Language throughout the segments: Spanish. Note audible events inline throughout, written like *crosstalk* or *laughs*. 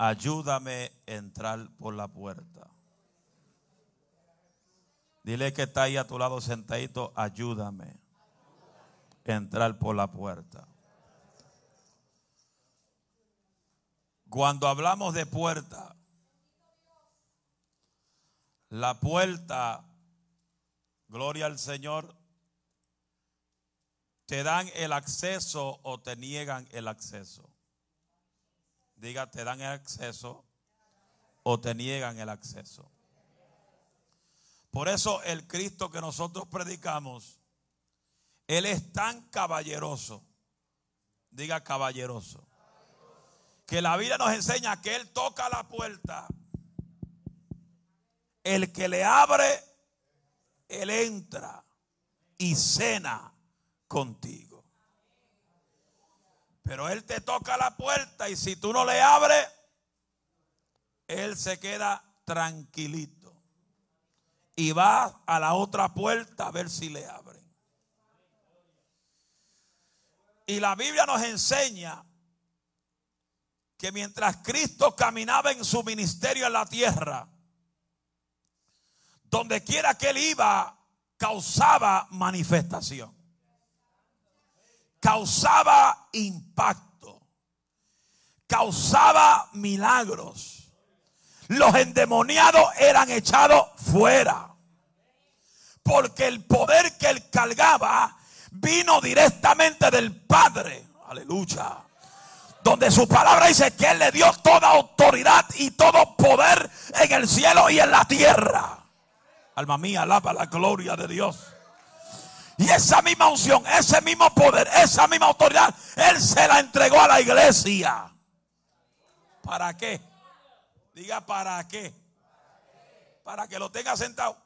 ayúdame a entrar por la puerta. Dile que está ahí a tu lado sentadito, ayúdame a entrar por la puerta. Cuando hablamos de puerta, la puerta, gloria al Señor, te dan el acceso o te niegan el acceso. Diga, te dan el acceso o te niegan el acceso. Por eso el Cristo que nosotros predicamos, Él es tan caballeroso. Diga caballeroso. Que la Biblia nos enseña que Él toca la puerta. El que le abre, Él entra y cena contigo. Pero Él te toca la puerta y si tú no le abres, Él se queda tranquilito. Y va a la otra puerta a ver si le abren. Y la Biblia nos enseña que mientras Cristo caminaba en su ministerio en la tierra, donde quiera que él iba, causaba manifestación causaba impacto, causaba milagros. Los endemoniados eran echados fuera. Porque el poder que él cargaba vino directamente del Padre. Aleluya. Donde su palabra dice que él le dio toda autoridad y todo poder en el cielo y en la tierra. Alma mía, alaba la gloria de Dios. Y esa misma unción, ese mismo poder, esa misma autoridad, Él se la entregó a la iglesia. ¿Para qué? Diga, ¿para qué? Para que lo tenga sentado.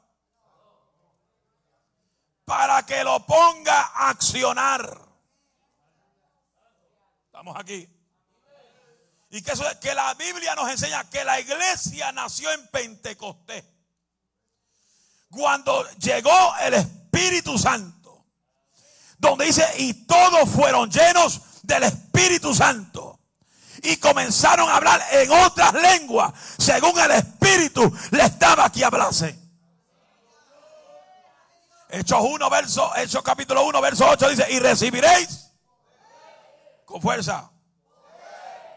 Para que lo ponga a accionar. Estamos aquí. Y que, eso, que la Biblia nos enseña que la iglesia nació en Pentecostés. Cuando llegó el Espíritu Santo donde dice, y todos fueron llenos del Espíritu Santo. Y comenzaron a hablar en otras lenguas, según el Espíritu les daba que hablase. Hechos 1, verso, Hechos capítulo 1, verso 8 dice, y recibiréis con fuerza,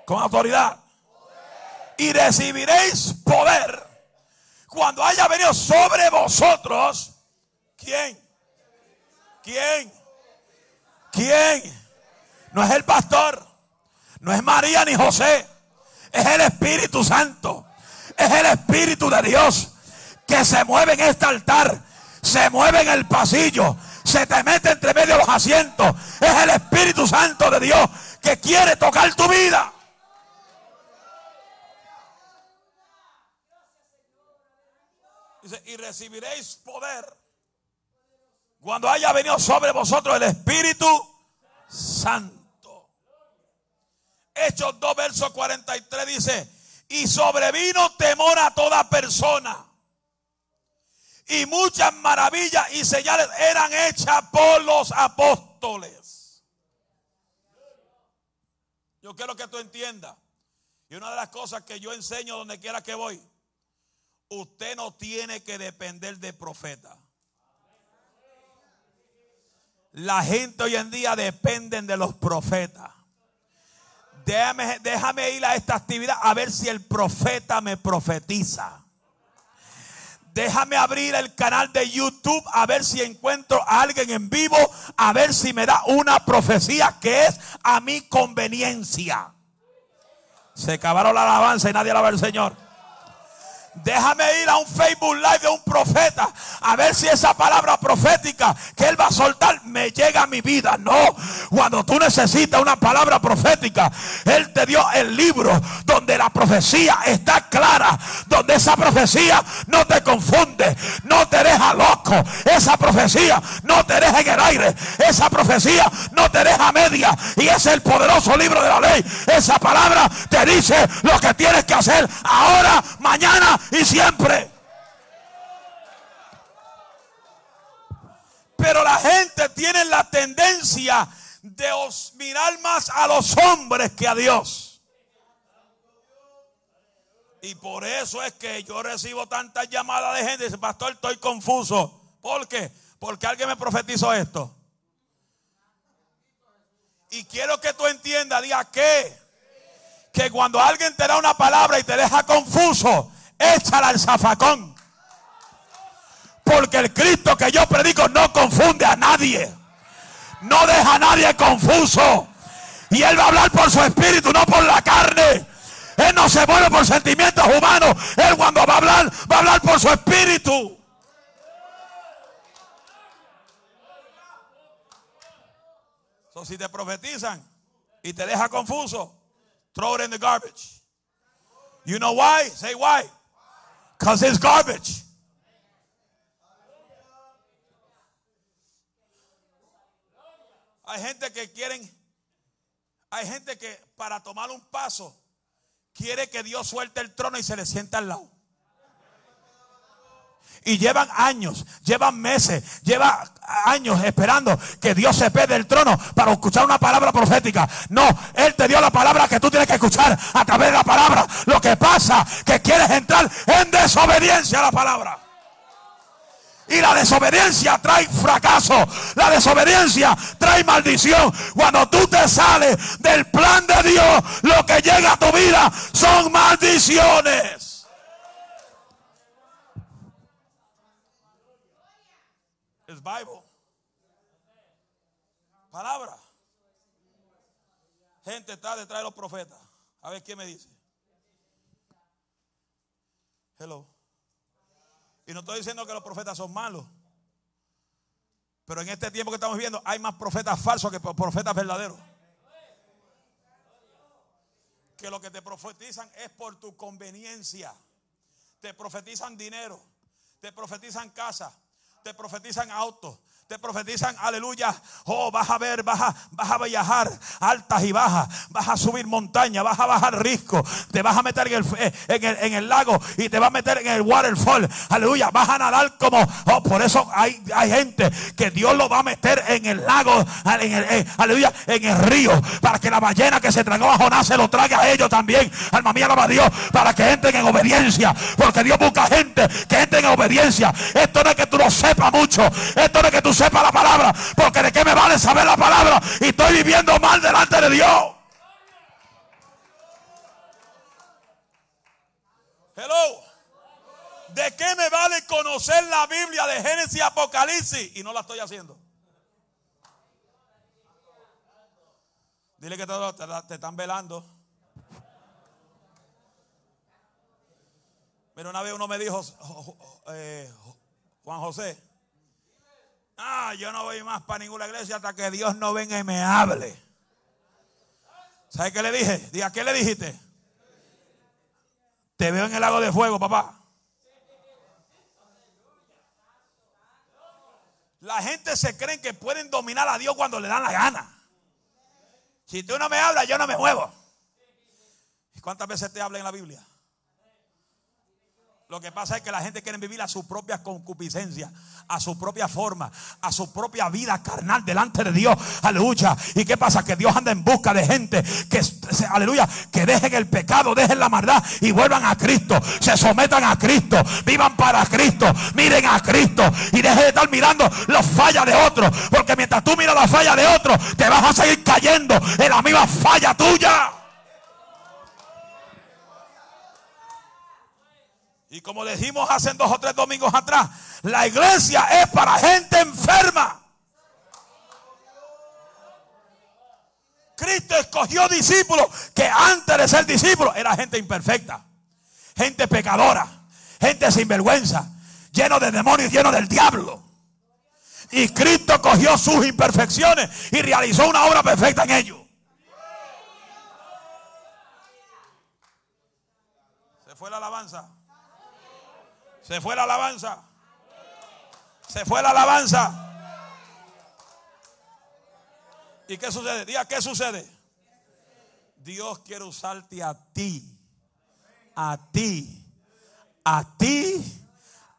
con autoridad, y recibiréis poder cuando haya venido sobre vosotros, ¿quién? ¿Quién? ¿Quién? No es el pastor, no es María ni José, es el Espíritu Santo, es el Espíritu de Dios que se mueve en este altar, se mueve en el pasillo, se te mete entre medio de los asientos. Es el Espíritu Santo de Dios que quiere tocar tu vida. Dice, y recibiréis poder cuando haya venido sobre vosotros el Espíritu Santo. Hechos 2, verso 43 dice, y sobrevino temor a toda persona. Y muchas maravillas y señales eran hechas por los apóstoles. Yo quiero que tú entiendas. Y una de las cosas que yo enseño donde quiera que voy, usted no tiene que depender de profeta. La gente hoy en día dependen de los profetas. Déjame, déjame ir a esta actividad a ver si el profeta me profetiza. Déjame abrir el canal de YouTube a ver si encuentro a alguien en vivo, a ver si me da una profecía que es a mi conveniencia. Se acabaron la alabanza y nadie alaba al Señor. Déjame ir a un Facebook Live de un profeta a ver si esa palabra profética que él va a soltar me llega a mi vida. No, cuando tú necesitas una palabra profética, él te dio el libro donde la profecía está clara, donde esa profecía no te confunde, no te deja loco. Esa profecía no te deja en el aire, esa profecía no te deja media. Y es el poderoso libro de la ley. Esa palabra te dice lo que tienes que hacer ahora, mañana y siempre. Pero la gente tiene la tendencia de mirar más a los hombres que a Dios. Y por eso es que yo recibo tantas llamadas de gente. Dice, pastor, estoy confuso. ¿Por qué? Porque alguien me profetizó esto. Y quiero que tú entiendas, diga que, que cuando alguien te da una palabra y te deja confuso, échala al zafacón. Porque el Cristo que yo predico no confunde a nadie. No deja a nadie confuso. Y Él va a hablar por su espíritu, no por la carne. Él no se mueve por sentimientos humanos. Él cuando va a hablar, va a hablar por su espíritu. So, si te profetizan y te deja confuso, throw it in the garbage. You know why? Say why. Because it's garbage. Hay gente que quieren, hay gente que para tomar un paso quiere que Dios suelte el trono y se le sienta al lado. Y llevan años, llevan meses, llevan años esperando que Dios se pede del trono para escuchar una palabra profética. No, Él te dio la palabra que tú tienes que escuchar a través de la palabra. Lo que pasa que quieres entrar en desobediencia a la palabra. Y la desobediencia trae fracaso. La desobediencia trae maldición. Cuando tú te sales del plan de Dios, lo que llega a tu vida son maldiciones. Es Bible. Palabra. Gente está detrás de los profetas. A ver qué me dice. Hello. Y no estoy diciendo que los profetas son malos. Pero en este tiempo que estamos viviendo hay más profetas falsos que profetas verdaderos. Que lo que te profetizan es por tu conveniencia. Te profetizan dinero. Te profetizan casa. Te profetizan autos te profetizan, aleluya, oh, vas a ver, vas a, vas a viajar altas y bajas, vas a subir montaña, vas a bajar risco, te vas a meter en el, eh, en el, en el lago y te vas a meter en el waterfall, aleluya, vas a nadar como, oh, por eso hay, hay gente que Dios lo va a meter en el lago, eh, aleluya, en el río, para que la ballena que se tragó a Jonás se lo trague a ellos también, alma mía, alaba a Dios, para que entren en obediencia, porque Dios busca gente que entre en obediencia, esto no es que tú lo sepas mucho, esto no es que tú sepa la palabra. Porque de qué me vale saber la palabra y estoy viviendo mal delante de Dios. Hello. ¿De qué me vale conocer la Biblia de Génesis y Apocalipsis y no la estoy haciendo? Dile que todos te, están velando. Pero una vez uno me dijo, eh, Juan José, Ah, yo no voy más para ninguna iglesia hasta que Dios no venga y me hable. ¿Sabe qué le dije? Diga, ¿qué le dijiste? Te veo en el lago de fuego, papá. La gente se cree que pueden dominar a Dios cuando le dan la gana. Si tú no me hablas, yo no me muevo. ¿Y cuántas veces te habla en la Biblia? Lo que pasa es que la gente quiere vivir a su propia concupiscencia, a su propia forma, a su propia vida carnal delante de Dios. Aleluya. ¿Y qué pasa? Que Dios anda en busca de gente que, aleluya, que dejen el pecado, dejen la maldad y vuelvan a Cristo. Se sometan a Cristo, vivan para Cristo, miren a Cristo y dejen de estar mirando las fallas de otros. Porque mientras tú miras la falla de otros, te vas a seguir cayendo en la misma falla tuya. Y como dijimos hace dos o tres domingos atrás, la iglesia es para gente enferma. Cristo escogió discípulos que antes de ser discípulos era gente imperfecta, gente pecadora, gente sin vergüenza, lleno de demonios, lleno del diablo. Y Cristo cogió sus imperfecciones y realizó una obra perfecta en ellos. Se fue la alabanza. Se fue la alabanza. Se fue la alabanza. ¿Y qué sucede? Diga, ¿qué sucede? Dios quiere usarte a ti. A ti. A ti.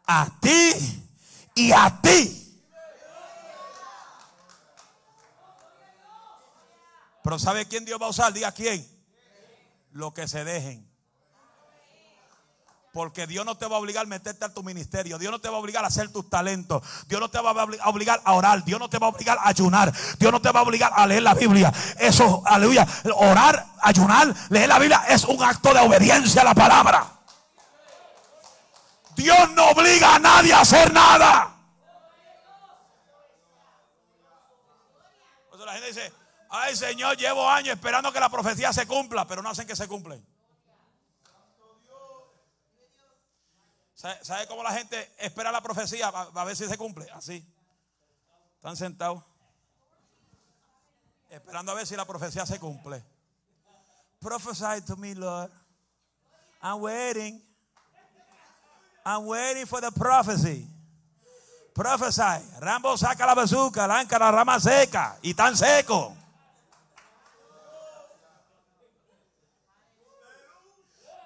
A ti. Y a ti. Pero ¿sabe quién Dios va a usar? Diga quién. Lo que se dejen. Porque Dios no te va a obligar a meterte a tu ministerio. Dios no te va a obligar a hacer tus talentos. Dios no te va a obligar a orar. Dios no te va a obligar a ayunar. Dios no te va a obligar a leer la Biblia. Eso, aleluya. Orar, ayunar, leer la Biblia es un acto de obediencia a la palabra. Dios no obliga a nadie a hacer nada. la gente dice, ay Señor, llevo años esperando que la profecía se cumpla, pero no hacen que se cumplen. ¿Sabe, cómo la gente espera la profecía a ver si se cumple? Así. Están sentados. Esperando a ver si la profecía se cumple. Prophesy to me, Lord. I'm waiting. I'm waiting for the prophecy. Prophesy. Rambo saca la bazooka, lanca la rama seca y tan seco.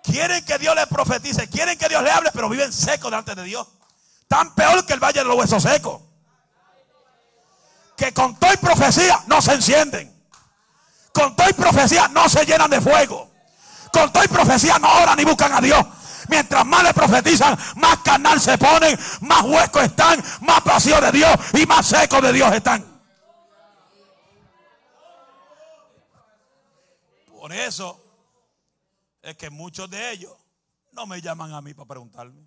Quieren que Dios les profetice, quieren que Dios le hable, pero viven secos delante de Dios. Tan peor que el valle de los huesos secos. Que con toda profecía no se encienden. Con toda profecía no se llenan de fuego. Con toda profecía no oran ni buscan a Dios. Mientras más le profetizan, más canal se ponen, más huecos están, más vacío de Dios y más secos de Dios están. Por eso es que muchos de ellos no me llaman a mí para preguntarme.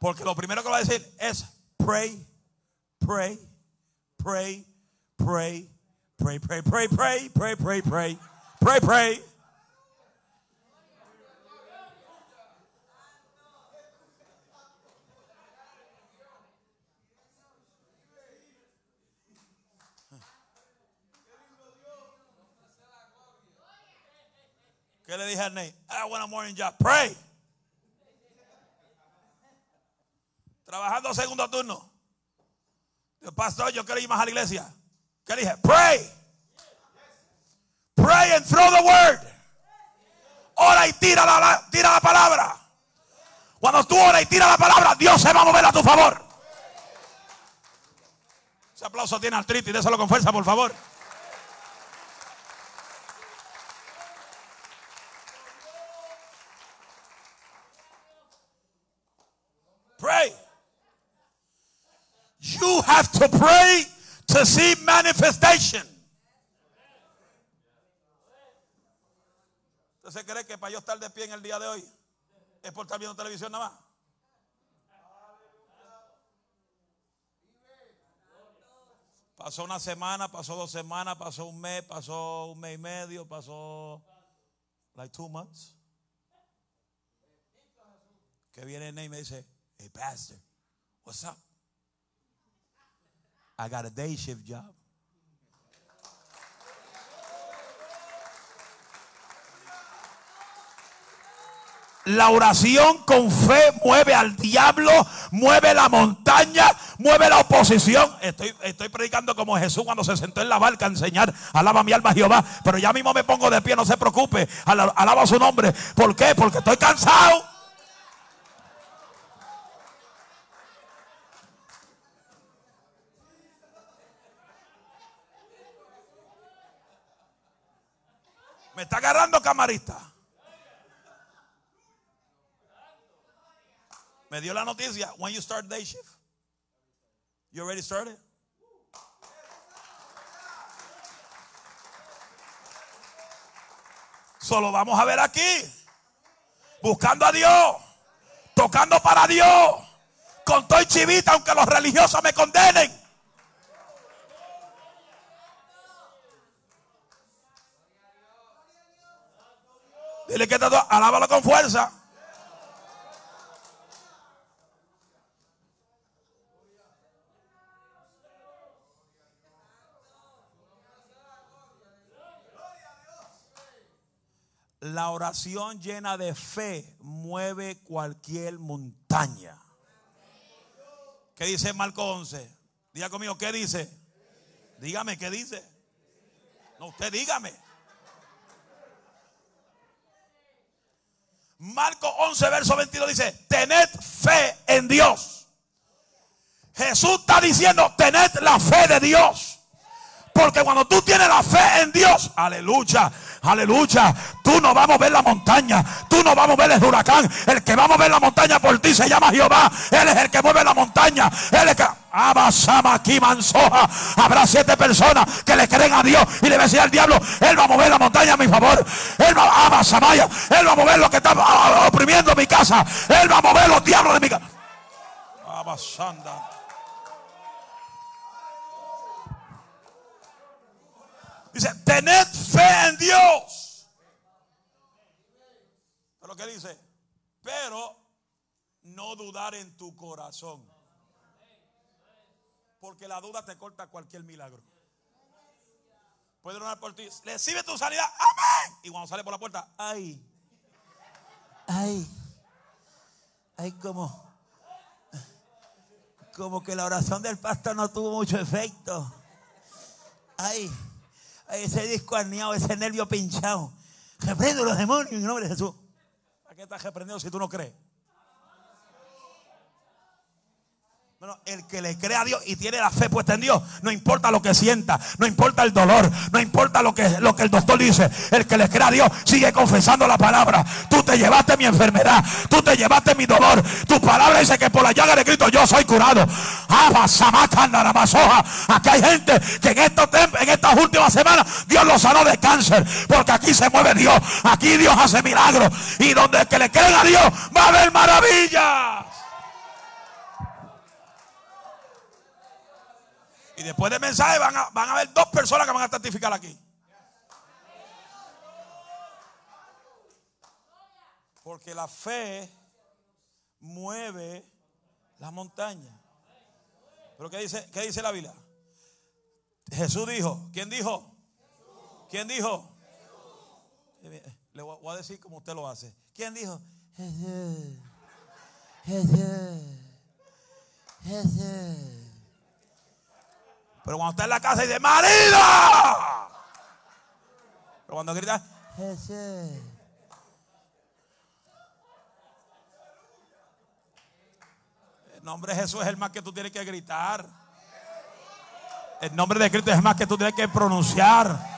Porque lo primero que va a decir es pray, pray, pray, pray, pray, pray, pray, pray, pray, pray, pray, pray, pray. ¿Qué le dije a Ney? I want a morning job. Pray. Trabajando segundo turno. Pastor, yo quiero ir más a la iglesia. ¿Qué dije? Pray. Pray and throw the word. Ora y tira la, tira la palabra. Cuando tú oras y tira la palabra, Dios se va a mover a tu favor. Ese aplauso tiene artritis, déselo con fuerza, por favor. Pray. You have to pray to see manifestation. ¿Usted cree que para yo estar de pie en el día de hoy es por estar viendo televisión nada más? Pasó una semana, pasó dos semanas, pasó un mes, pasó un mes y medio, pasó like two months. Que viene y me dice, hey pastor, what's up? I got a day shift job. La oración con fe mueve al diablo, mueve la montaña, mueve la oposición. Estoy, estoy predicando como Jesús cuando se sentó en la barca a enseñar, alaba mi alma Jehová, pero ya mismo me pongo de pie, no se preocupe, alaba su nombre. ¿Por qué? Porque estoy cansado. Me está agarrando camarista. Me dio la noticia. When you start day shift. You already started? Solo vamos a ver aquí. Buscando a Dios. Tocando para Dios. Con todo chivita, aunque los religiosos me condenen. Dile que te alábalo con fuerza. La oración llena de fe mueve cualquier montaña. ¿Qué dice Marco 11? Diga conmigo, ¿qué dice? Dígame, ¿qué dice? No, usted dígame. Marco 11, verso 22 dice, tened fe en Dios. Jesús está diciendo, tened la fe de Dios. Porque cuando tú tienes la fe en Dios, aleluya, aleluya, tú no vas a mover la montaña, tú no vas a mover el huracán. El que va a mover la montaña por ti se llama Jehová. Él es el que mueve la montaña. Él es el que... aquí mansoja. Habrá siete personas que le creen a Dios y le decir al diablo, Él va a mover la montaña a mi favor. Él va a. Él va a mover lo que está oprimiendo mi casa. Él va a mover los diablos de mi casa. Dice, tened fe en Dios. Pero que dice, pero no dudar en tu corazón. Porque la duda te corta cualquier milagro. Puede orar por ti. Recibe tu sanidad. Amén. Y cuando sale por la puerta, ay. Ay. Ay, como. Como que la oración del pastor no tuvo mucho efecto. Ay. Ese disco arneado, ese nervio pinchado. Reprendo los demonios en nombre de Jesús. ¿Para qué estás reprendiendo si tú no crees? Bueno, el que le cree a Dios y tiene la fe puesta en Dios, no importa lo que sienta, no importa el dolor, no importa lo que, lo que el doctor dice, el que le cree a Dios sigue confesando la palabra. Tú te llevaste mi enfermedad, tú te llevaste mi dolor. Tu palabra dice que por la llaga de Cristo yo soy curado. Aquí hay gente que en, estos, en estas últimas semanas Dios lo sanó de cáncer, porque aquí se mueve Dios, aquí Dios hace milagros y donde el que le cree a Dios va a haber maravillas. Y después del mensaje van a, van a haber dos personas que van a testificar aquí. Porque la fe mueve la montaña. Pero ¿qué dice, qué dice la Biblia? Jesús dijo. ¿Quién dijo? ¿Quién dijo? Le voy a decir como usted lo hace. ¿Quién dijo? Jesús. Jesús. Jesús. Pero cuando está en la casa y dice, marido. Pero cuando grita, Jesús. El nombre de Jesús es el más que tú tienes que gritar. El nombre de Cristo es el más que tú tienes que pronunciar.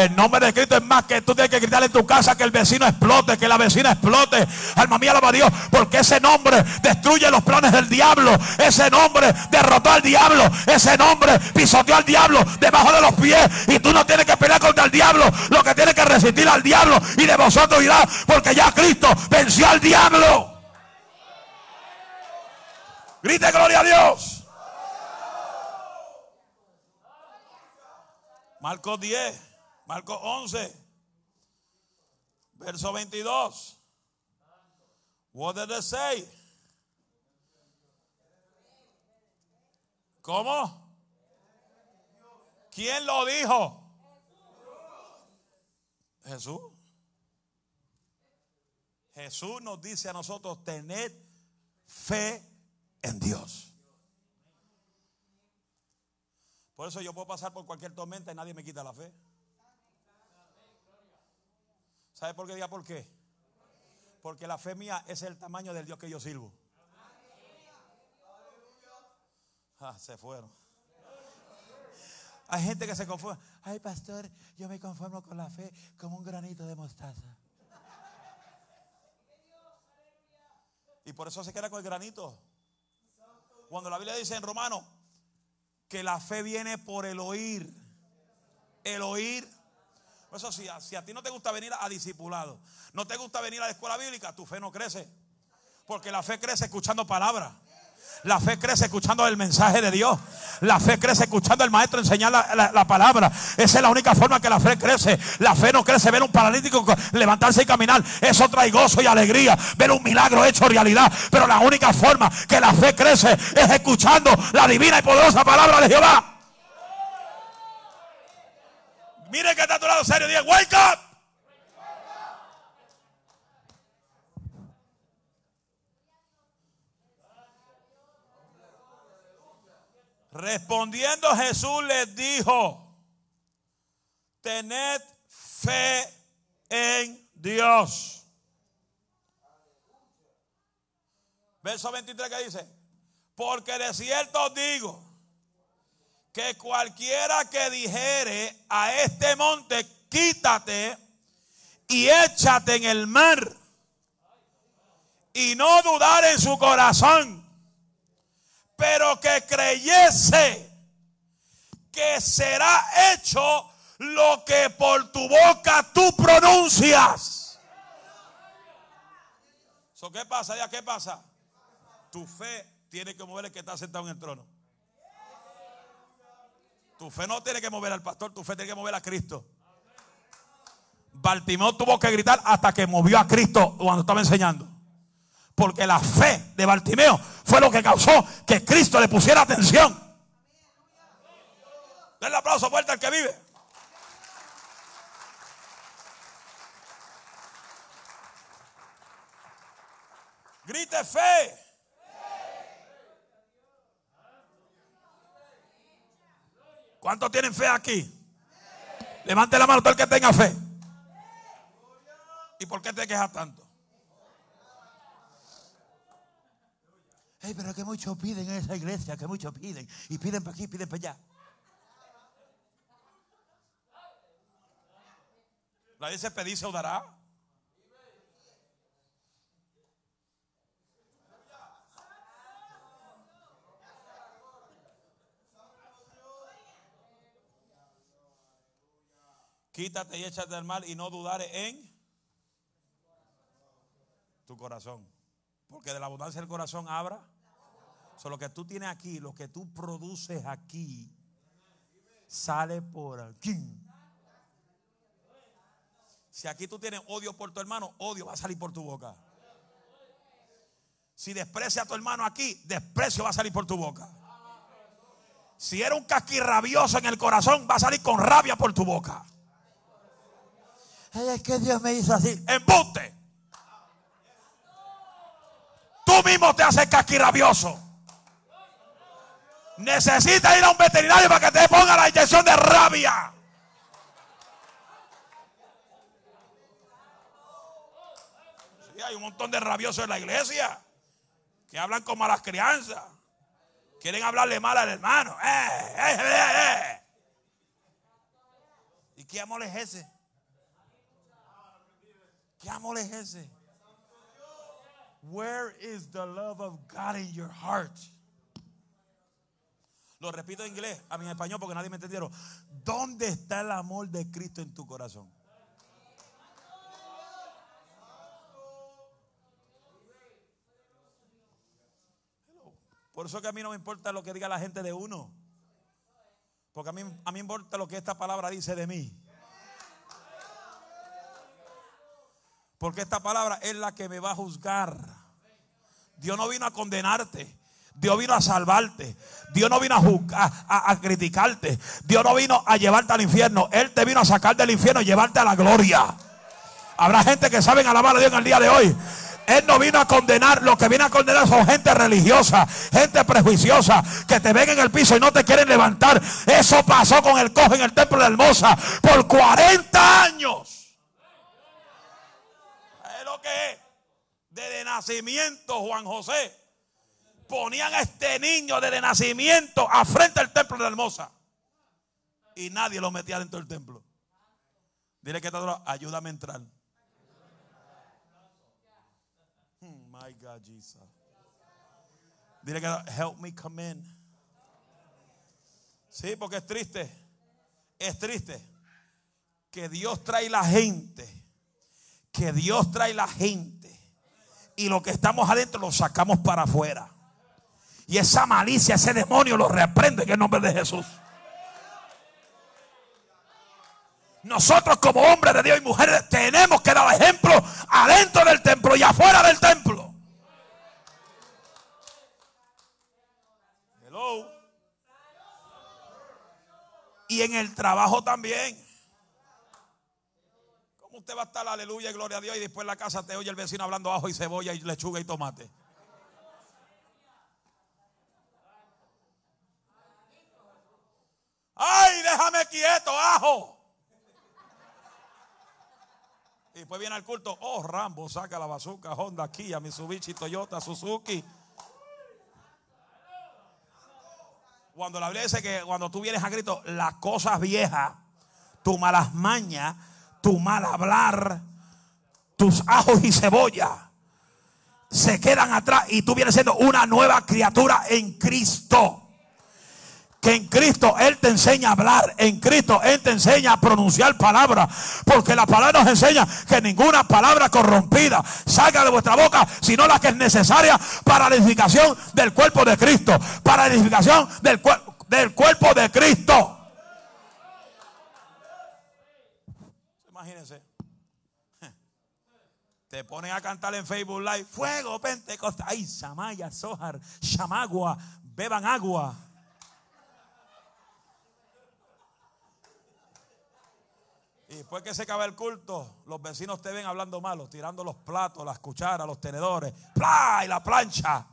El nombre de Cristo es más que tú tienes que gritar en tu casa que el vecino explote, que la vecina explote. Alma mía, alaba a Dios, porque ese nombre destruye los planes del diablo. Ese nombre derrotó al diablo. Ese nombre pisoteó al diablo debajo de los pies. Y tú no tienes que pelear contra el diablo. Lo que tienes que resistir al diablo. Y de vosotros irá, porque ya Cristo venció al diablo. Grite gloria a Dios. Marcos 10. Marcos 11, verso 22. What did say? ¿Cómo? ¿Quién lo dijo? Jesús. Jesús nos dice a nosotros, tened fe en Dios. Por eso yo puedo pasar por cualquier tormenta y nadie me quita la fe. ¿Sabe por qué diga por qué? Porque la fe mía es el tamaño del Dios que yo sirvo. Ah, se fueron. Hay gente que se confunde. Ay, pastor, yo me conformo con la fe como un granito de mostaza. Y por eso se queda con el granito. Cuando la Biblia dice en Romano que la fe viene por el oír. El oír eso sí, si a ti no te gusta venir a discipulado, no te gusta venir a la escuela bíblica, tu fe no crece. Porque la fe crece escuchando palabras. La fe crece escuchando el mensaje de Dios. La fe crece escuchando al maestro enseñar la, palabra. Esa es la única forma que la fe crece. La fe no crece ver un paralítico levantarse y caminar. Eso trae gozo y alegría. Ver un milagro hecho realidad. Pero la única forma que la fe crece es escuchando la divina y poderosa palabra de Jehová. Mire que está a tu lado serio. Diga, wake up. Respondiendo Jesús les dijo, tened fe en Dios. Verso 23 que dice, porque de cierto digo que cualquiera que dijere a este monte, quítate y échate en el mar, y no dudar en su corazón, pero que creyese que será hecho lo que por tu boca tú pronuncias. ¿Qué pasa? ¿Ya qué pasa? Tu fe tiene que mover el que está sentado en el trono. Tu fe no tiene que mover al pastor, tu fe tiene que mover a Cristo. Bartimeo tuvo que gritar hasta que movió a Cristo cuando estaba enseñando. Porque la fe de Bartimeo fue lo que causó que Cristo le pusiera atención. Denle aplauso fuerte al que vive. Grite fe. ¿Cuántos tienen fe aquí? Levante la mano todo el que tenga fe. ¿Y por qué te quejas tanto? Hey, pero que muchos piden en esa iglesia, que muchos piden. Y piden para aquí, piden para allá. La dice pedir se dará. Quítate y échate al mal y no dudare en tu corazón. Porque de la abundancia del corazón abra. Solo lo que tú tienes aquí, lo que tú produces aquí, sale por aquí. Si aquí tú tienes odio por tu hermano, odio va a salir por tu boca. Si desprecia a tu hermano aquí, desprecio va a salir por tu boca. Si era un casquirrabioso en el corazón, va a salir con rabia por tu boca es que Dios me hizo así. Embuste. Tú mismo te haces rabioso. Necesitas ir a un veterinario para que te ponga la inyección de rabia. Sí, hay un montón de rabiosos en la iglesia que hablan con malas crianzas. Quieren hablarle mal al hermano. Eh, eh, eh, ¿Y qué amor es ese? ¿Qué amor es ese? Where is the love of God in your heart? Lo repito en inglés, a mi español porque nadie me entendieron. ¿Dónde está el amor de Cristo en tu corazón? Por eso que a mí no me importa lo que diga la gente de uno. Porque a mí, a mí importa lo que esta palabra dice de mí. Porque esta palabra es la que me va a juzgar. Dios no vino a condenarte. Dios vino a salvarte. Dios no vino a, a, criticarte. Dios no vino a llevarte al infierno. Él te vino a sacar del infierno y llevarte a la gloria. Habrá gente que saben alabar a Dios en el día de hoy. Él no vino a condenar. Lo que viene a condenar son gente religiosa, gente prejuiciosa, que te ven en el piso y no te quieren levantar. Eso pasó con el cojo en el templo de Hermosa por 40 años que desde nacimiento Juan José ponían a este niño desde nacimiento a frente del templo de Hermosa y nadie lo metía dentro del templo. Dile que todo, ayúdame a entrar. Hmm, my God, Jesus. Dile que help me come in. Sí, porque es triste. Es triste que Dios trae la gente que Dios trae la gente y lo que estamos adentro lo sacamos para afuera. Y esa malicia, ese demonio lo reprende en el nombre de Jesús. Nosotros como hombres de Dios y mujeres tenemos que dar ejemplo adentro del templo y afuera del templo. Hello. Y en el trabajo también usted va a estar, aleluya, gloria a Dios, y después en la casa te oye el vecino hablando ajo y cebolla y lechuga y tomate. ¡Ay, déjame quieto, ajo! Y después viene al culto, oh, Rambo, saca la bazooka, Honda, Kia, Mitsubishi, Toyota, Suzuki. Cuando la Biblia dice que cuando tú vienes a Cristo, las cosas viejas, tu malas mañas, tu mal hablar, tus ajos y cebolla se quedan atrás y tú vienes siendo una nueva criatura en Cristo. Que en Cristo Él te enseña a hablar, en Cristo Él te enseña a pronunciar palabras, porque la palabra nos enseña que ninguna palabra corrompida salga de vuestra boca, sino la que es necesaria para la edificación del cuerpo de Cristo, para la edificación del, del cuerpo de Cristo. Te ponen a cantar en Facebook Live, fuego, Pentecostal, ay, Samaya, Sohar, Chamagua, beban agua. Y después que se acaba el culto, los vecinos te ven hablando malo, tirando los platos, las cucharas, los tenedores, ¡plá! y la plancha.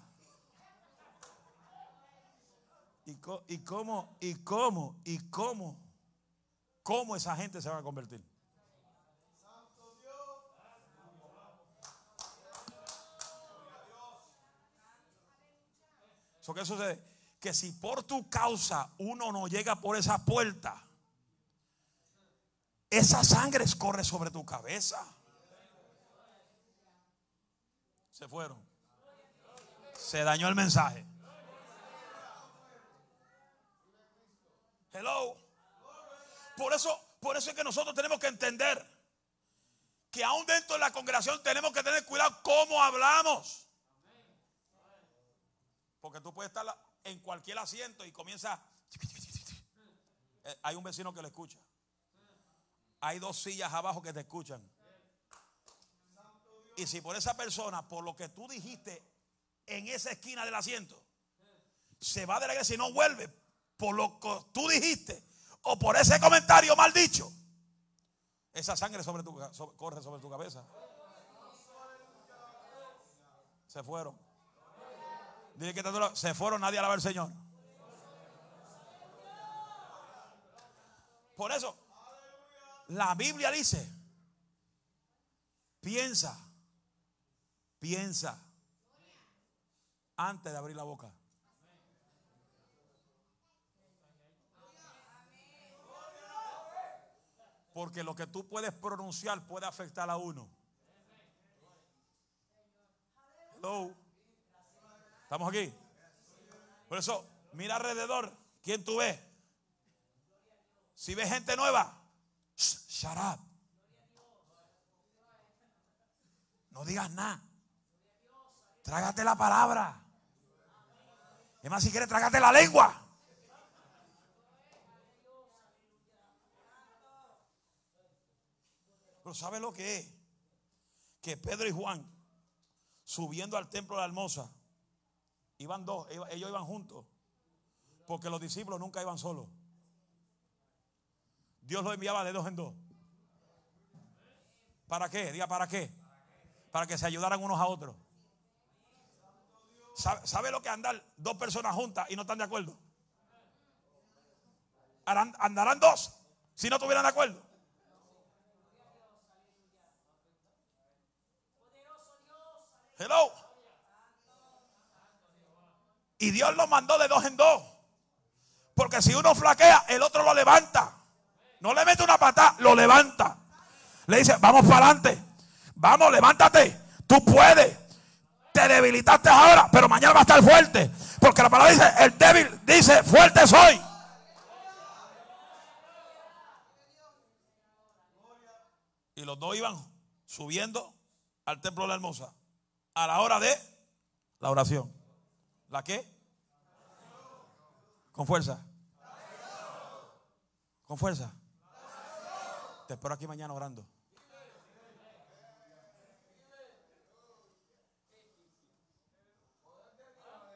¿Y, y cómo, y cómo, y cómo, cómo esa gente se va a convertir? ¿Qué sucede? Que si por tu causa uno no llega por esa puerta, esa sangre corre sobre tu cabeza. Se fueron. Se dañó el mensaje. Hello. Por eso, por eso es que nosotros tenemos que entender que aún dentro de la congregación tenemos que tener cuidado cómo hablamos. Porque tú puedes estar en cualquier asiento y comienza. Eh, hay un vecino que lo escucha. Hay dos sillas abajo que te escuchan. Y si por esa persona, por lo que tú dijiste en esa esquina del asiento, se va de la iglesia y no vuelve, por lo que tú dijiste, o por ese comentario mal dicho, esa sangre sobre tu, corre sobre tu cabeza. Se fueron. Dile que se fueron, nadie alaba al Señor. Por eso, la Biblia dice, piensa, piensa antes de abrir la boca. Porque lo que tú puedes pronunciar puede afectar a uno. Hello. ¿Estamos aquí? Por eso, mira alrededor. ¿Quién tú ves? Si ves gente nueva, up. No digas nada. Trágate la palabra. Es más, si quieres, trágate la lengua. Pero ¿sabe lo que es? Que Pedro y Juan, subiendo al templo de la hermosa, Iban dos, ellos iban juntos. Porque los discípulos nunca iban solos. Dios los enviaba de dos en dos. ¿Para qué? Diga, ¿para qué? Para que se ayudaran unos a otros. ¿Sabe, lo que andar dos personas juntas y no están de acuerdo? Andarán dos si no estuvieran de acuerdo. Hello. Y Dios lo mandó de dos en dos. Porque si uno flaquea, el otro lo levanta. No le mete una patada, lo levanta. Le dice, vamos para adelante. Vamos, levántate. Tú puedes. Te debilitaste ahora, pero mañana va a estar fuerte. Porque la palabra dice, el débil dice, fuerte soy. Y los dos iban subiendo al templo de la hermosa. A la hora de la oración. ¿La qué? Con fuerza. Con fuerza. Te espero aquí mañana orando.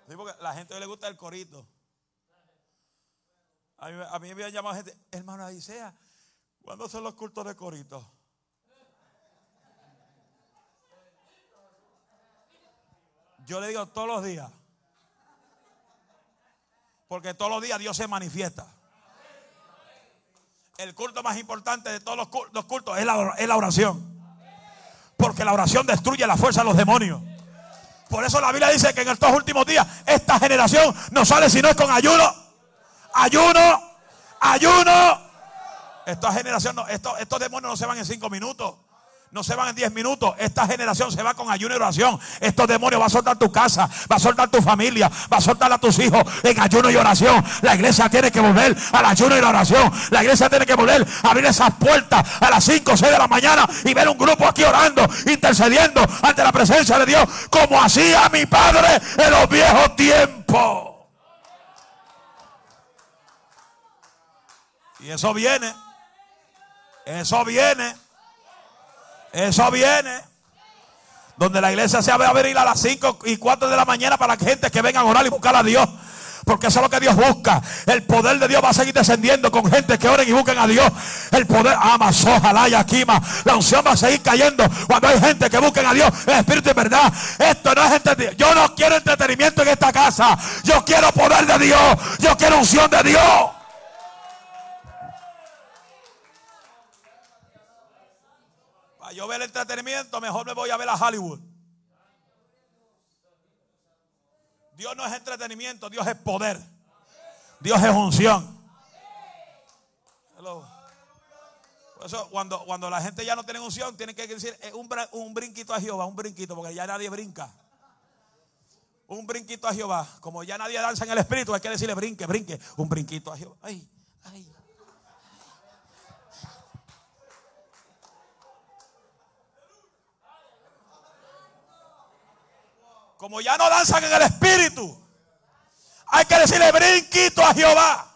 Sí, porque la gente le gusta el corito. A mí, a mí me habían llamado gente, hermano Adisea, ¿cuándo son los cultos de corito? Yo le digo todos los días. Porque todos los días Dios se manifiesta. El culto más importante de todos los cultos, es, la, oración. Porque la oración destruye la fuerza de los demonios. Por eso la Biblia dice que en estos últimos días esta generación no sale si no es con ayuno ayuno, ayuno. Esta generación, no, estos, estos demonios no se van en cinco minutos no se van en 10 minutos. Esta generación se va con ayuno y oración. Estos demonios va a soltar tu casa, va a soltar tu familia, va a soltar a tus hijos en ayuno y oración. La iglesia tiene que volver al ayuno y la oración. La iglesia tiene que volver a abrir esas puertas a las 5 o 6 de la mañana y ver un grupo aquí orando, intercediendo ante la presencia de Dios, como hacía mi padre en los viejos tiempos. Y eso viene. Eso viene. Eso viene. Donde la iglesia se va a abrir a las 5 y 4 de la mañana para que gente que venga a orar y buscar a Dios. Porque eso es lo que Dios busca. El poder de Dios va a seguir descendiendo con gente que oren y busquen a Dios. El poder, ama, ojalá y aquima. La unción va a seguir cayendo cuando hay gente que busquen a Dios espíritu y verdad. Esto no es entretenimiento. Yo no quiero entretenimiento en esta casa. Yo quiero poder de Dios. Yo quiero unción de Dios. Yo ver el entretenimiento, mejor me voy a ver a Hollywood. Dios no es entretenimiento, Dios es poder. Dios es unción. Por eso cuando, cuando la gente ya no tiene unción, tienen que decir eh, un, un brinquito a Jehová, un brinquito, porque ya nadie brinca. Un brinquito a Jehová. Como ya nadie danza en el espíritu, hay que decirle brinque, brinque. Un brinquito a Jehová. Ay, ay. Como ya no danzan en el espíritu, hay que decirle brinquito a Jehová.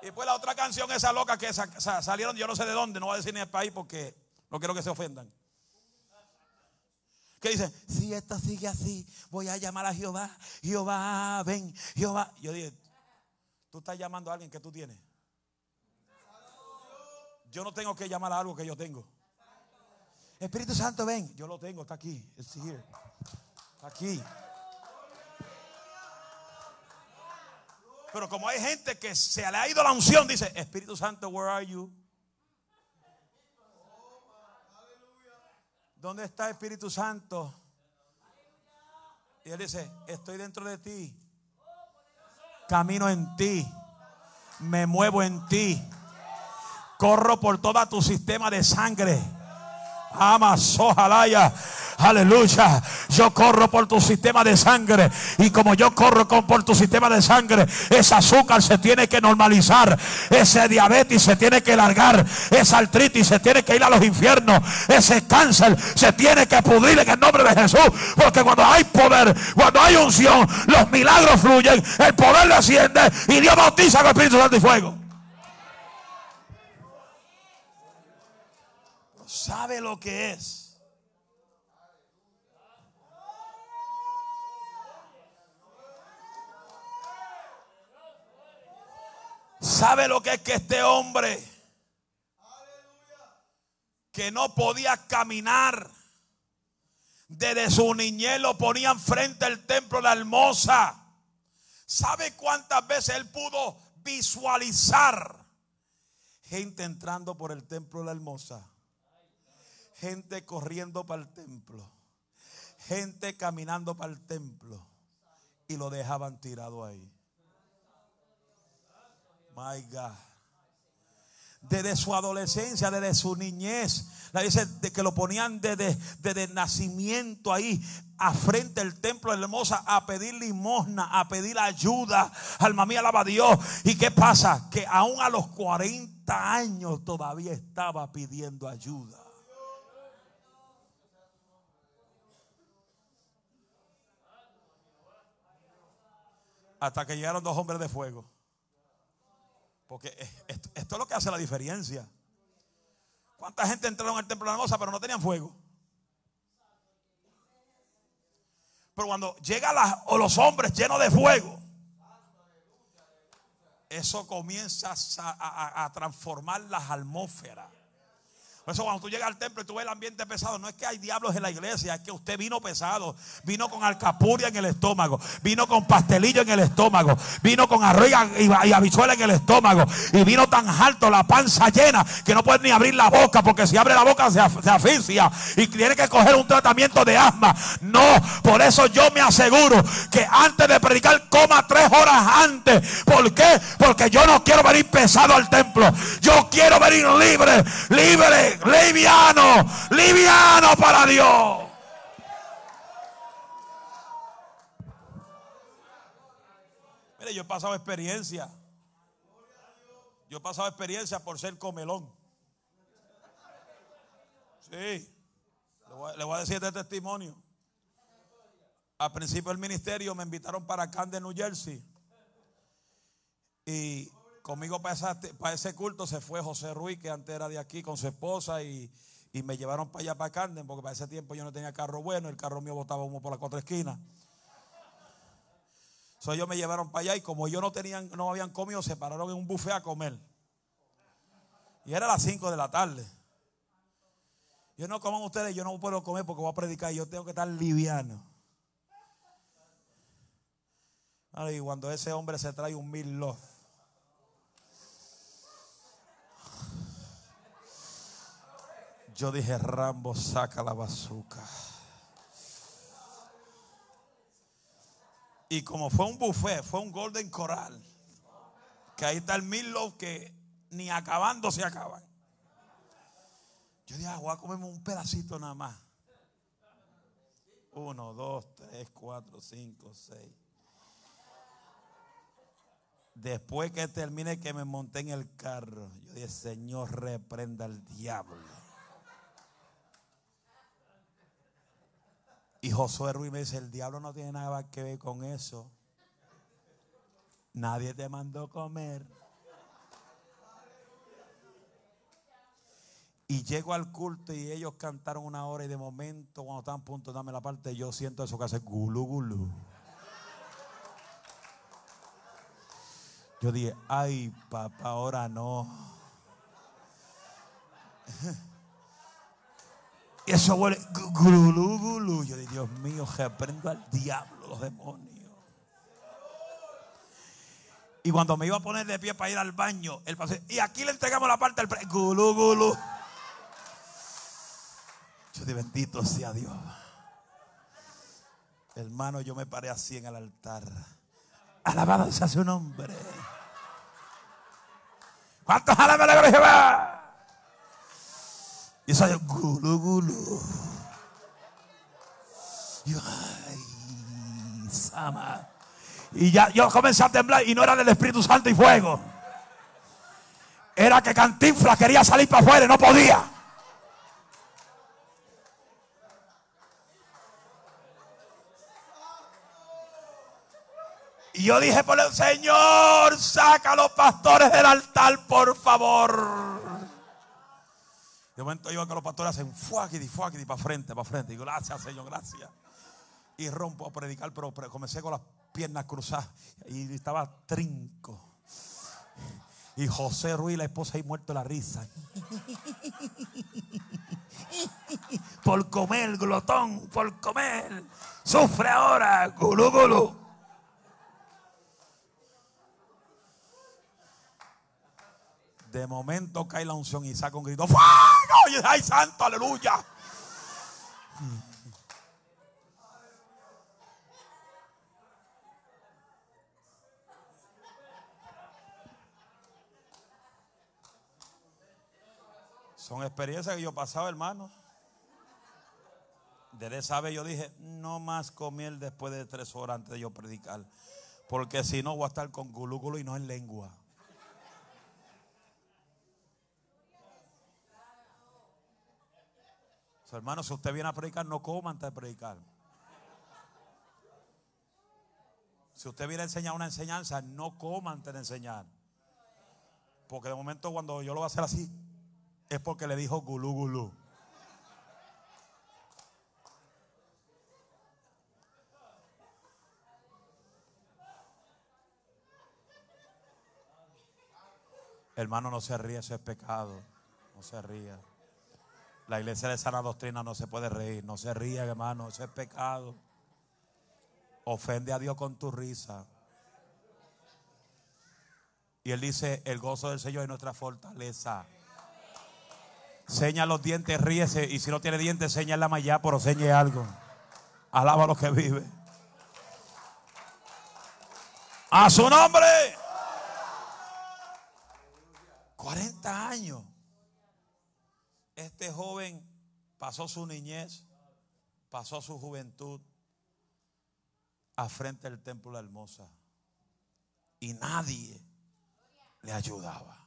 Y después la otra canción, esa loca que salieron, yo no sé de dónde, no voy a decir ni el país porque no quiero que se ofendan. Que dicen, si esto sigue así, voy a llamar a Jehová. Jehová, ven, Jehová. Yo dije, tú estás llamando a alguien que tú tienes. Yo no tengo que llamar a algo que yo tengo. Espíritu Santo, ven. Yo lo tengo, está aquí. Está aquí. Pero como hay gente que se le ha ido la unción, dice, Espíritu Santo, where are you? ¿Dónde está Espíritu Santo? Y él dice, estoy dentro de ti. Camino en ti. Me muevo en ti. Corro por todo tu sistema de sangre Amas, ojalá. Aleluya. Yo corro por tu sistema de sangre. Y como yo corro por tu sistema de sangre, ese azúcar se tiene que normalizar. Ese diabetes se tiene que largar. Esa artritis se tiene que ir a los infiernos. Ese cáncer se tiene que pudrir en el nombre de Jesús. Porque cuando hay poder, cuando hay unción, los milagros fluyen. El poder desciende. Y Dios bautiza con Espíritu Santo y fuego. Sabe lo que es. ¿Sabe lo que es que este hombre que no podía caminar desde su niñez lo ponían frente al templo de la hermosa? ¿Sabe cuántas veces él pudo visualizar gente entrando por el templo de la hermosa? Gente corriendo para el templo, gente caminando para el templo y lo dejaban tirado ahí. My God. Desde su adolescencia, desde su niñez, la dice que lo ponían desde, desde nacimiento ahí, a frente del templo hermosa, a pedir limosna, a pedir ayuda. Alma mía, alaba a Dios. ¿Y qué pasa? Que aún a los 40 años todavía estaba pidiendo ayuda. Hasta que llegaron dos hombres de fuego. Porque esto, es lo que hace la diferencia. ¿Cuánta gente entraron al templo de la hermosa pero no tenían fuego? Pero cuando llegan los hombres llenos de fuego, eso comienza a transformar las atmósferas. Por eso cuando tú llegas al templo y tú ves el ambiente pesado, no es que hay diablos en la iglesia, es que usted vino pesado, vino con alcapuria en el estómago, vino con pastelillo en el estómago, vino con arroz y, habichuela en el estómago, y vino tan alto, la panza llena, que no puede ni abrir la boca, porque si abre la boca se, se asfixia y tiene que coger un tratamiento de asma. No, por eso yo me aseguro que antes de predicar coma tres horas antes. ¿Por qué? Porque yo no quiero venir pesado al templo, yo quiero venir libre, libre liviano, liviano para Dios. Mire, yo he pasado experiencia. Yo he pasado experiencia por ser comelón. Sí. Le voy, a decir este testimonio. Al principio del ministerio me invitaron para Camden, New Jersey. Y conmigo para, ese culto se fue José Ruiz, que antes era de aquí, con su esposa, y, me llevaron para allá, para Camden, porque para ese tiempo yo no tenía carro bueno, el carro mío botaba humo por las cuatro esquinas. So, ellos me llevaron para allá y como yo no tenían, no habían comido, se pararon en un buffet a comer. Y era las 5 de la tarde. Yo no coman ustedes, yo no puedo comer porque voy a predicar y yo tengo que estar liviano. Y cuando ese hombre se trae un mil Yo dije, Rambo, saca la bazuca. Y como fue un buffet, fue un Golden Coral. Que ahí está el Milo que ni acabando se acaban. Yo dije, ah, voy a comerme un pedacito nada más. Uno, dos, tres, cuatro, cinco, seis. Después que termine que me monté en el carro, yo dije, Señor, reprenda al diablo. Y Josué Ruiz me dice, el diablo no tiene nada que ver con eso. Nadie te mandó comer. Y llego al culto y ellos cantaron una hora y de momento cuando están a punto de darme la parte yo siento eso que hace gulú gulú. Yo dije, ay papá, ahora no. Eso huele gulú, gulú. Yo digo, Dios mío, reprendo al diablo, los demonios. Y cuando me iba a poner de pie para ir al baño, el paseo, y aquí le entregamos la parte del gulú, gulú. Yo digo, bendito sea Dios. Hermano, yo me paré así en el altar. Alabado sea su nombre. ¿Cuántos alaban la gloria? Y eso de gulu gulu. Y, ay, sama. Y ya yo comencé a temblar y no era del Espíritu Santo y fuego. Era que Cantinfla quería salir para afuera y no podía. Y yo dije por el Señor, saca a los pastores del altar, por favor. De momento iba que los pastores hacen fuáquidi, fuáquidi para frente, para frente. Y digo, gracias, Señor, gracias. Y rompo a predicar, pero comencé con las piernas cruzadas. Y estaba trinco. Y José Ruiz, la esposa, ahí muerto la risa. Por comer, glotón, por comer. Sufre ahora, gulú, gulú. De momento cae la unción y saca un grito. ¡Fuego! ¡Ay, santo! ¡Aleluya! Son experiencias que yo pasaba, hermano. Desde esa vez yo dije, no más comer después de tres horas antes de yo predicar. Porque si no voy a estar con gulúgulo y no en lengua. Hermano, si usted viene a predicar, no coma antes de predicar. Si usted viene a enseñar una enseñanza, no coma antes de enseñar. Porque de momento cuando yo lo voy a hacer así, es porque le dijo gulú gulú. Hermano, no se ría, eso es pecado. No se ría. La iglesia de sana doctrina no se puede reír. No se ríe, hermano. Eso es pecado. Ofende a Dios con tu risa. Y él dice, el gozo del Señor es nuestra fortaleza. Seña los dientes, ríese. Y si no tiene dientes, señala más allá, pero señe algo. Alaba a los que vive. A su nombre. 40 años. Este joven pasó su niñez, pasó su juventud a frente del templo de la hermosa. Y nadie le ayudaba.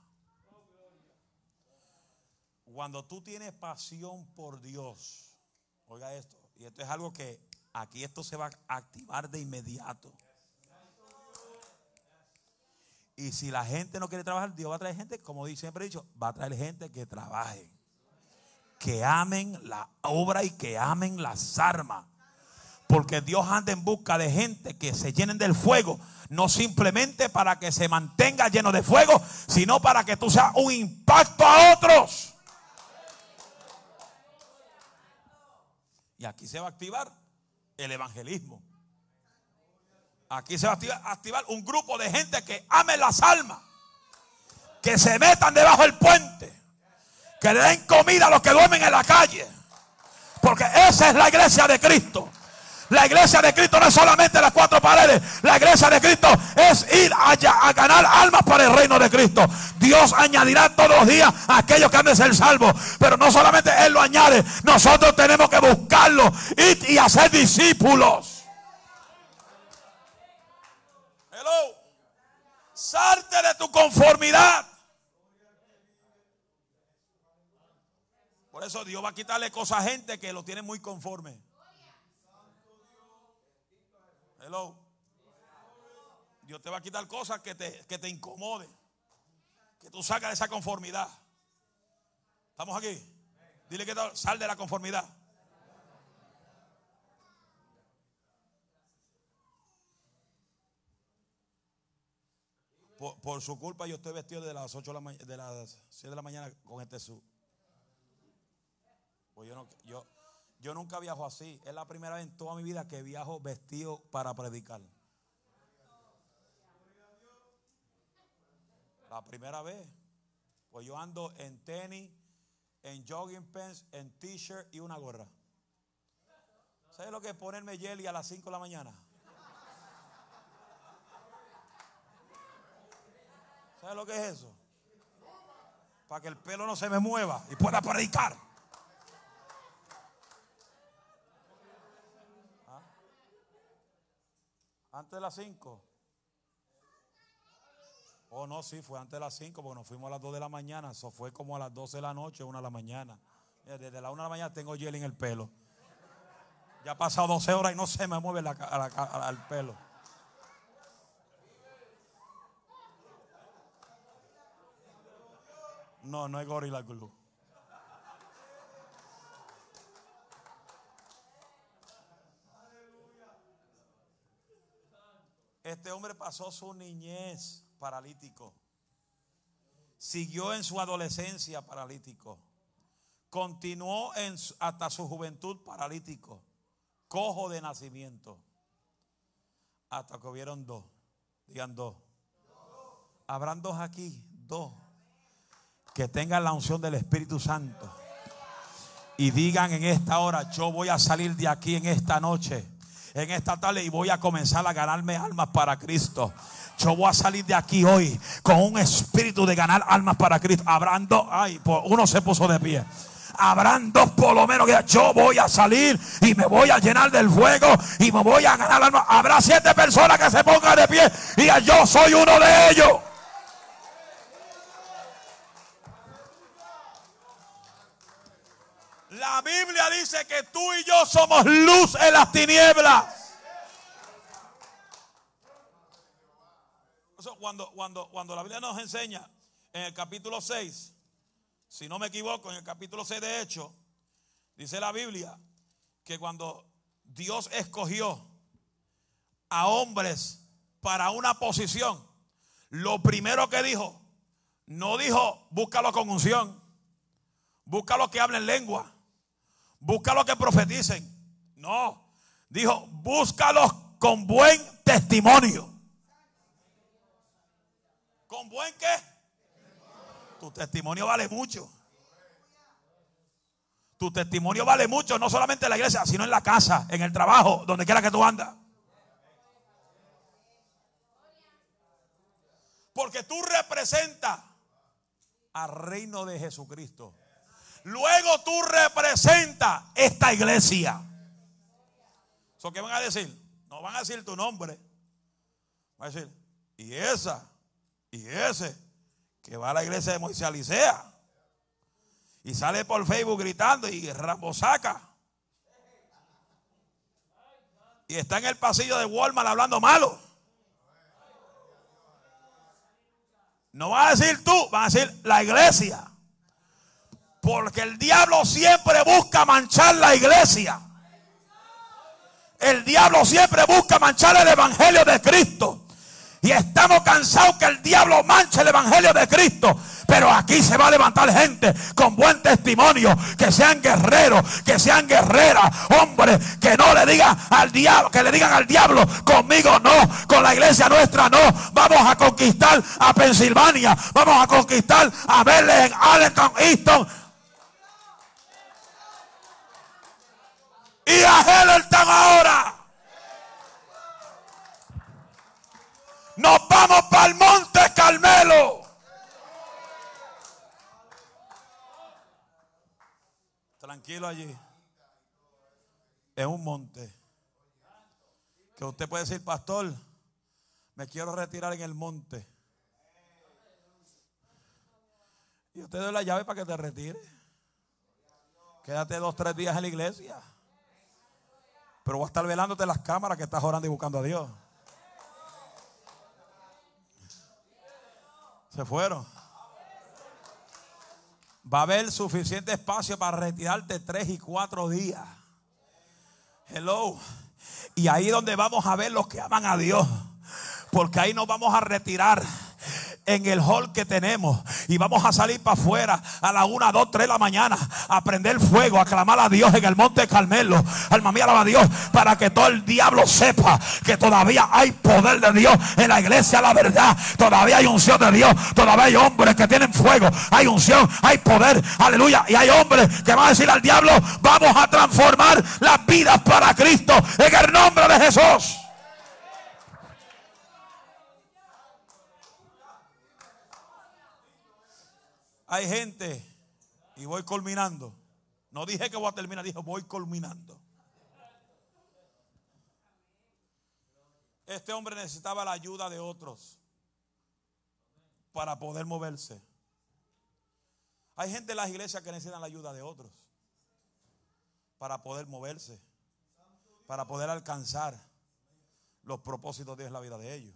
Cuando tú tienes pasión por Dios, oiga esto, y esto es algo que aquí esto se va a activar de inmediato. Y si la gente no quiere trabajar, Dios va a traer gente, como siempre he dicho, va a traer gente que trabaje. Que amen la obra y que amen las armas. Porque Dios anda en busca de gente que se llenen del fuego. No simplemente para que se mantenga lleno de fuego, sino para que tú seas un impacto a otros. Y aquí se va a activar el evangelismo. Aquí se va a activar, un grupo de gente que ame las almas. Que se metan debajo del puente. Que le den comida a los que duermen en la calle. Porque esa es la iglesia de Cristo. La iglesia de Cristo no es solamente las cuatro paredes. La iglesia de Cristo es ir allá a ganar almas para el reino de Cristo. Dios añadirá todos los días a aquellos que han de ser salvos. Pero no solamente Él lo añade. Nosotros tenemos que buscarlo y, y hacer discípulos. Hello. Salte de tu conformidad. Por eso Dios va a quitarle cosas a gente que lo tiene muy conforme. Dios te va a quitar cosas que te, que te incomoden. Que tú sacas de esa conformidad. ¿Estamos aquí? Dile que sal de la conformidad. Por, su culpa yo estoy vestido de las 8 de la, de las 7 de la mañana con este su. Pues yo no, yo, yo nunca viajo así. Es la primera vez en toda mi vida que viajo vestido para predicar. La primera vez. Pues yo ando en tenis, en jogging pants, en t-shirt y una gorra. ¿Sabes lo que es ponerme jelly a las 5 de la mañana? ¿Sabes lo que es eso? Para que el pelo no se me mueva y pueda predicar. Antes de las 5. Oh, no, sí, fue antes de las 5, porque nos fuimos a las 2 de la mañana. Eso fue como a las 12 de la noche, 1 de la mañana. Desde la 1 de la mañana tengo gel en el pelo. Ya ha pasado 12 horas y no se me mueve el pelo. No, no es Gorilla Glue. Este hombre pasó su niñez paralítico. Siguió en su adolescencia paralítico. Continuó en, hasta su juventud paralítico. Cojo de nacimiento. Hasta que hubieron dos. Digan dos. Habrán dos aquí. Dos. Que tengan la unción del Espíritu Santo. Y digan en esta hora, yo voy a salir de aquí en esta noche en esta tarde y voy a comenzar a ganarme almas para Cristo. Yo voy a salir de aquí hoy con un espíritu de ganar almas para Cristo. Habrán dos, ay, uno se puso de pie. Habrán dos por lo menos que yo voy a salir y me voy a llenar del fuego y me voy a ganar almas. Habrá siete personas que se pongan de pie y yo soy uno de ellos. La Biblia dice que tú y yo somos luz en las tinieblas. Cuando, cuando, cuando la Biblia nos enseña en el capítulo 6, si no me equivoco, en el capítulo 6 de Hecho, dice la Biblia que cuando Dios escogió a hombres para una posición, lo primero que dijo, no dijo búscalo con unción, Busca los que hablen lengua. Busca los que profeticen. No. Dijo, búscalos con buen testimonio. ¿Con buen qué? Tu testimonio vale mucho. Tu testimonio vale mucho, no solamente en la iglesia, sino en la casa, en el trabajo, donde quiera que tú andas. Porque tú representas al reino de Jesucristo. Luego tú representas esta iglesia. ¿So qué van a decir? No van a decir tu nombre. Van a decir, y esa, y ese, que va a la iglesia de Moisés Alicea. Y sale por Facebook gritando y Rambo saca. Y está en el pasillo de Walmart hablando malo. No va a decir tú, va a decir la iglesia. Porque el diablo siempre busca manchar la iglesia. El diablo siempre busca manchar el evangelio de Cristo. Y estamos cansados que el diablo manche el evangelio de Cristo. Pero aquí se va a levantar gente con buen testimonio, que sean guerreros, que sean guerreras, hombres, que no le digan al diablo, que le digan al diablo, conmigo no, con la iglesia nuestra no. Vamos a conquistar a Pensilvania, vamos a conquistar a Belén, Allentown, Easton. Y a Hellertown ahora. Nos vamos para el monte Carmelo. Tranquilo allí. Es un monte. Que usted puede decir, pastor, me quiero retirar en el monte. Y usted da la llave para que te retire. Quédate dos, tres días en la iglesia. Pero voy a estar velándote las cámaras que estás orando y buscando a Dios. Se fueron. Va a haber suficiente espacio para retirarte tres y cuatro días. Hello. Y ahí donde vamos a ver los que aman a Dios. Porque ahí nos vamos a retirar en el hall que tenemos y vamos a salir para afuera a la una, dos, tres de la mañana a prender fuego, a clamar a Dios en el monte Carmelo. Alma mía, alaba a Dios para que todo el diablo sepa que todavía hay poder de Dios en la iglesia, la verdad. Todavía hay unción de Dios, todavía hay hombres que tienen fuego, hay unción, hay poder, aleluya. Y hay hombres que van a decir al diablo, vamos a transformar las vidas para Cristo en el nombre de Jesús. Hay gente, y voy culminando. No dije que voy a terminar, dije voy culminando. Este hombre necesitaba la ayuda de otros para poder moverse. Hay gente en las iglesias que necesitan la ayuda de otros para poder moverse, para poder alcanzar los propósitos de Dios en la vida de ellos.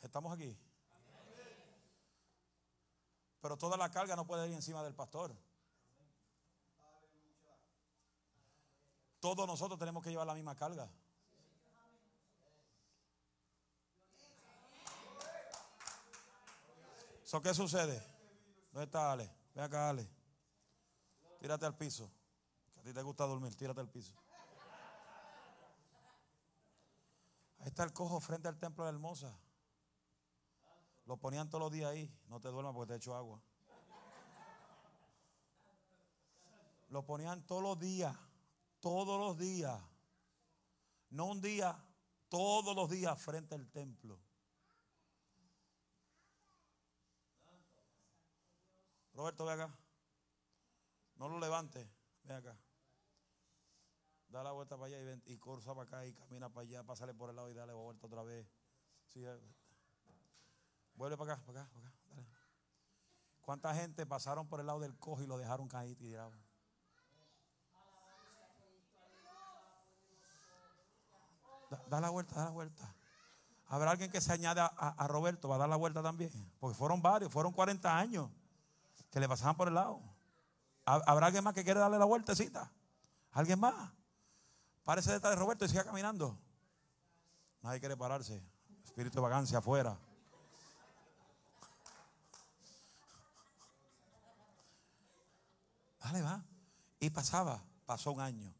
¿Estamos aquí? Pero toda la carga no puede ir encima del pastor. Todos nosotros tenemos que llevar la misma carga. ¿So qué sucede? ¿Dónde está Ale? Ven acá, Ale. Tírate al piso. a ti te gusta dormir, tírate al piso. Ahí está el cojo frente al templo de Hermosa. Lo ponían todos los días ahí. No te duermas porque te echo agua. Lo ponían todos los días. Todos los días. No un día, todos los días frente al templo. Roberto, ve acá. No lo levantes. Ve acá. Da la vuelta para allá y, ven, y cursa para acá y camina para allá, pásale por el lado y dale vuelta otra vez. Sí. Vuelve para acá, para acá, para acá. ¿Cuánta gente pasaron por el lado del cojo y lo dejaron caer y tirado? Da, la vuelta, da la vuelta. Habrá alguien que se añade a, Roberto, va a dar la vuelta también. Porque fueron varios, fueron 40 años que le pasaban por el lado. ¿Habrá alguien más que quiere darle la vueltecita? ¿Alguien más? Parece detrás de Roberto y siga caminando. Nadie quiere pararse. Espíritu de vagancia afuera. Dale, va. Y pasaba, pasó un año.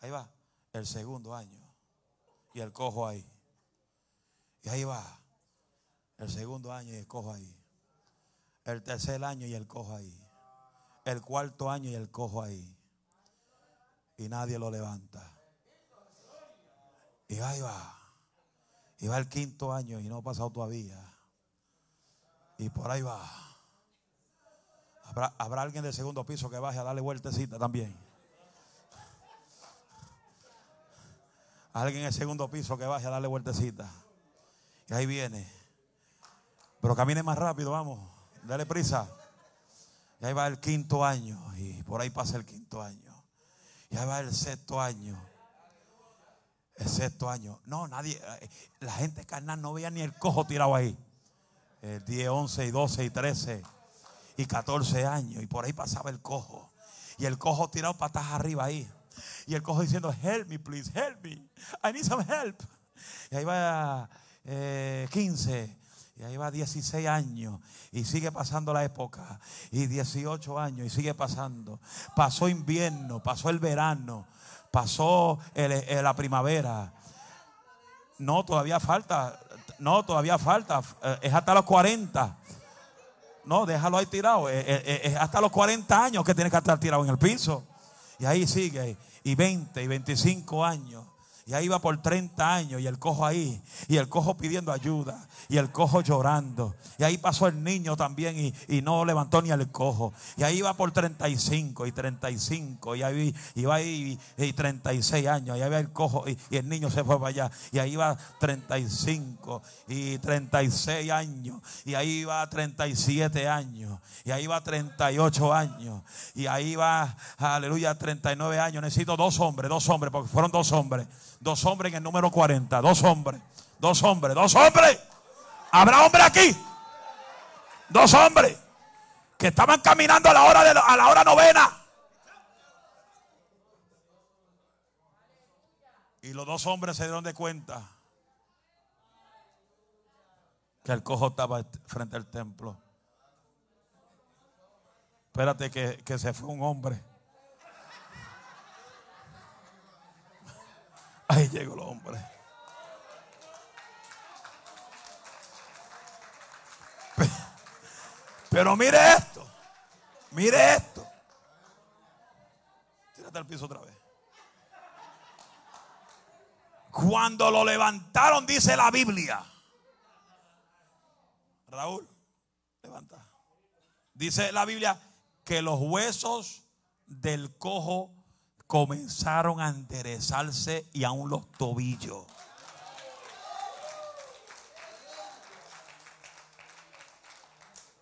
Ahí va, el segundo año. Y el cojo ahí. Y ahí va, el segundo año y el cojo ahí. El tercer año y el cojo ahí. El cuarto año y el cojo ahí. Y nadie lo levanta. Y ahí va. Y va el quinto año y no ha pasado todavía. Y por ahí va. Habrá, alguien del segundo piso que baje a darle vueltecita también. Alguien en el segundo piso que baje a darle vueltecita. Y ahí viene. Pero camine más rápido, vamos. Dale prisa. Y ahí va el quinto año. Y por ahí pasa el quinto año. Y ahí va el sexto año. El sexto año. No, nadie. Eh, la gente carnal no veía ni el cojo tirado ahí. El 10, 11 y 12 y 13 y 14 años. Y por ahí pasaba el cojo. Y el cojo tirado patas arriba ahí. Y el cojo diciendo, help me, please, help me. I need some help. Y ahí va eh, 15. Y ahí va 16 años y sigue pasando la época. Y 18 años y sigue pasando. Pasó invierno, pasó el verano, pasó la primavera. No, todavía falta. No, todavía falta. Eh, es hasta los 40. No, déjalo ahí tirado. Es, es hasta los 40 años que tiene que estar tirado en el piso. Y ahí sigue. Y 20 y 25 años. Y ahí va por 30 años y el cojo ahí. Y el cojo pidiendo ayuda. Y el cojo llorando. Y ahí pasó el niño también y, y no levantó ni el cojo. Y ahí va por 35 y 35. Y ahí y va ahí y, 36 años. Y ahí va el cojo y, y, el niño se fue para allá. Y ahí va 35 y 36 años. Y ahí va 37 años. Y ahí va 38 años. Y ahí va, aleluya, 39 años. Necesito dos hombres, dos hombres, porque fueron dos hombres. Dos hombres en el número 40. Dos hombres. Dos hombres. Dos hombres. ¿Habrá hombre aquí? Dos hombres que estaban caminando a la hora, de, a la hora novena. Y los dos hombres se dieron de cuenta que el cojo estaba frente al templo. Espérate que, que se fue un hombre. Ahí llegó el hombre. Pero mire esto. Mire esto. Tírate al piso otra vez. Cuando lo levantaron, dice la Biblia. Raúl, levanta. Dice la Biblia que los huesos del cojo comenzaron a enderezarse y aún los tobillos.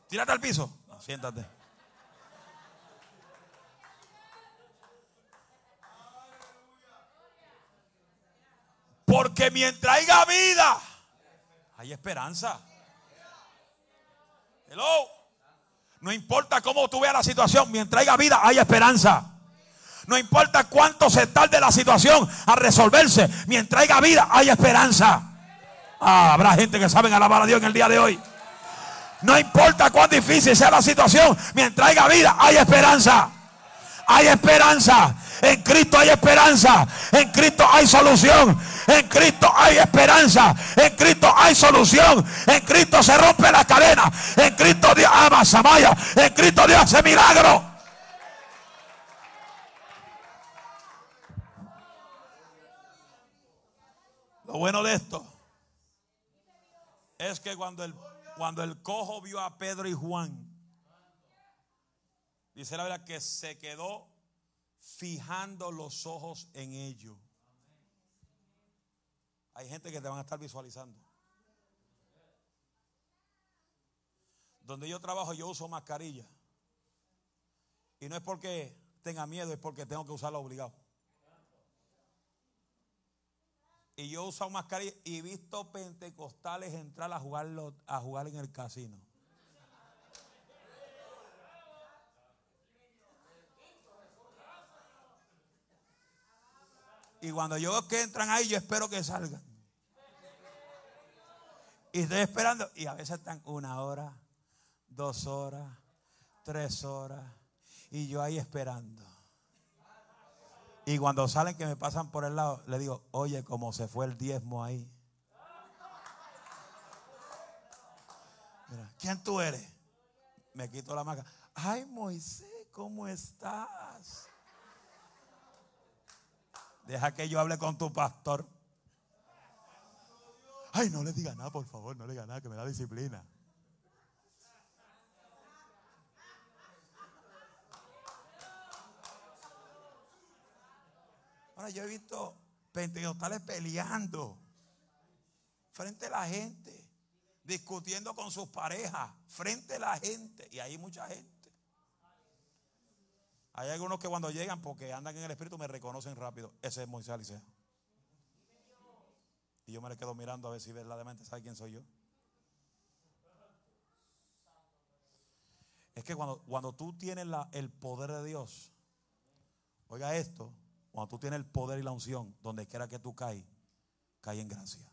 Tírate al piso. siéntate. Porque mientras haya vida, hay esperanza. Hello. No importa cómo tú veas la situación, mientras haya vida, hay esperanza. No importa cuánto se tarde la situación a resolverse. Mientras haya vida, hay esperanza. Ah, habrá gente que saben alabar a Dios en el día de hoy. No importa cuán difícil sea la situación. Mientras haya vida, hay esperanza. Hay esperanza. En Cristo hay esperanza. En Cristo hay solución. En Cristo hay esperanza. En Cristo hay solución. En Cristo se rompe la cadena. En Cristo Dios ama Samaya. En Cristo Dios hace milagro. Lo bueno de esto es que cuando el, cuando el cojo vio a Pedro y Juan, dice la verdad que se quedó fijando los ojos en ellos. Hay gente que te van a estar visualizando. Donde yo trabajo yo uso mascarilla. Y no es porque tenga miedo, es porque tengo que usarla obligado. Y yo uso mascarilla y he visto pentecostales entrar a, jugarlo, a jugar en el casino. Y cuando yo veo que entran ahí, yo espero que salgan. Y estoy esperando. Y a veces están una hora, dos horas, tres horas. Y yo ahí esperando. Y cuando salen que me pasan por el lado, le digo, oye, cómo se fue el diezmo ahí. Mira, ¿quién tú eres? Me quito la maca. Ay, Moisés, ¿cómo estás? Deja que yo hable con tu pastor. Ay, no le diga nada, por favor, no le diga nada, que me da disciplina. Ahora yo he visto pentecostales peleando frente a la gente, discutiendo con sus parejas, frente a la gente, y hay mucha gente. Hay algunos que cuando llegan, porque andan en el Espíritu, me reconocen rápido. Ese es Moisés Alicia. Y yo me le quedo mirando a ver si verdaderamente sabe quién soy yo. Es que cuando, cuando tú tienes el poder de Dios, oiga esto, cuando tú tienes el poder y la unción, donde quiera que tú caes, caes en gracia.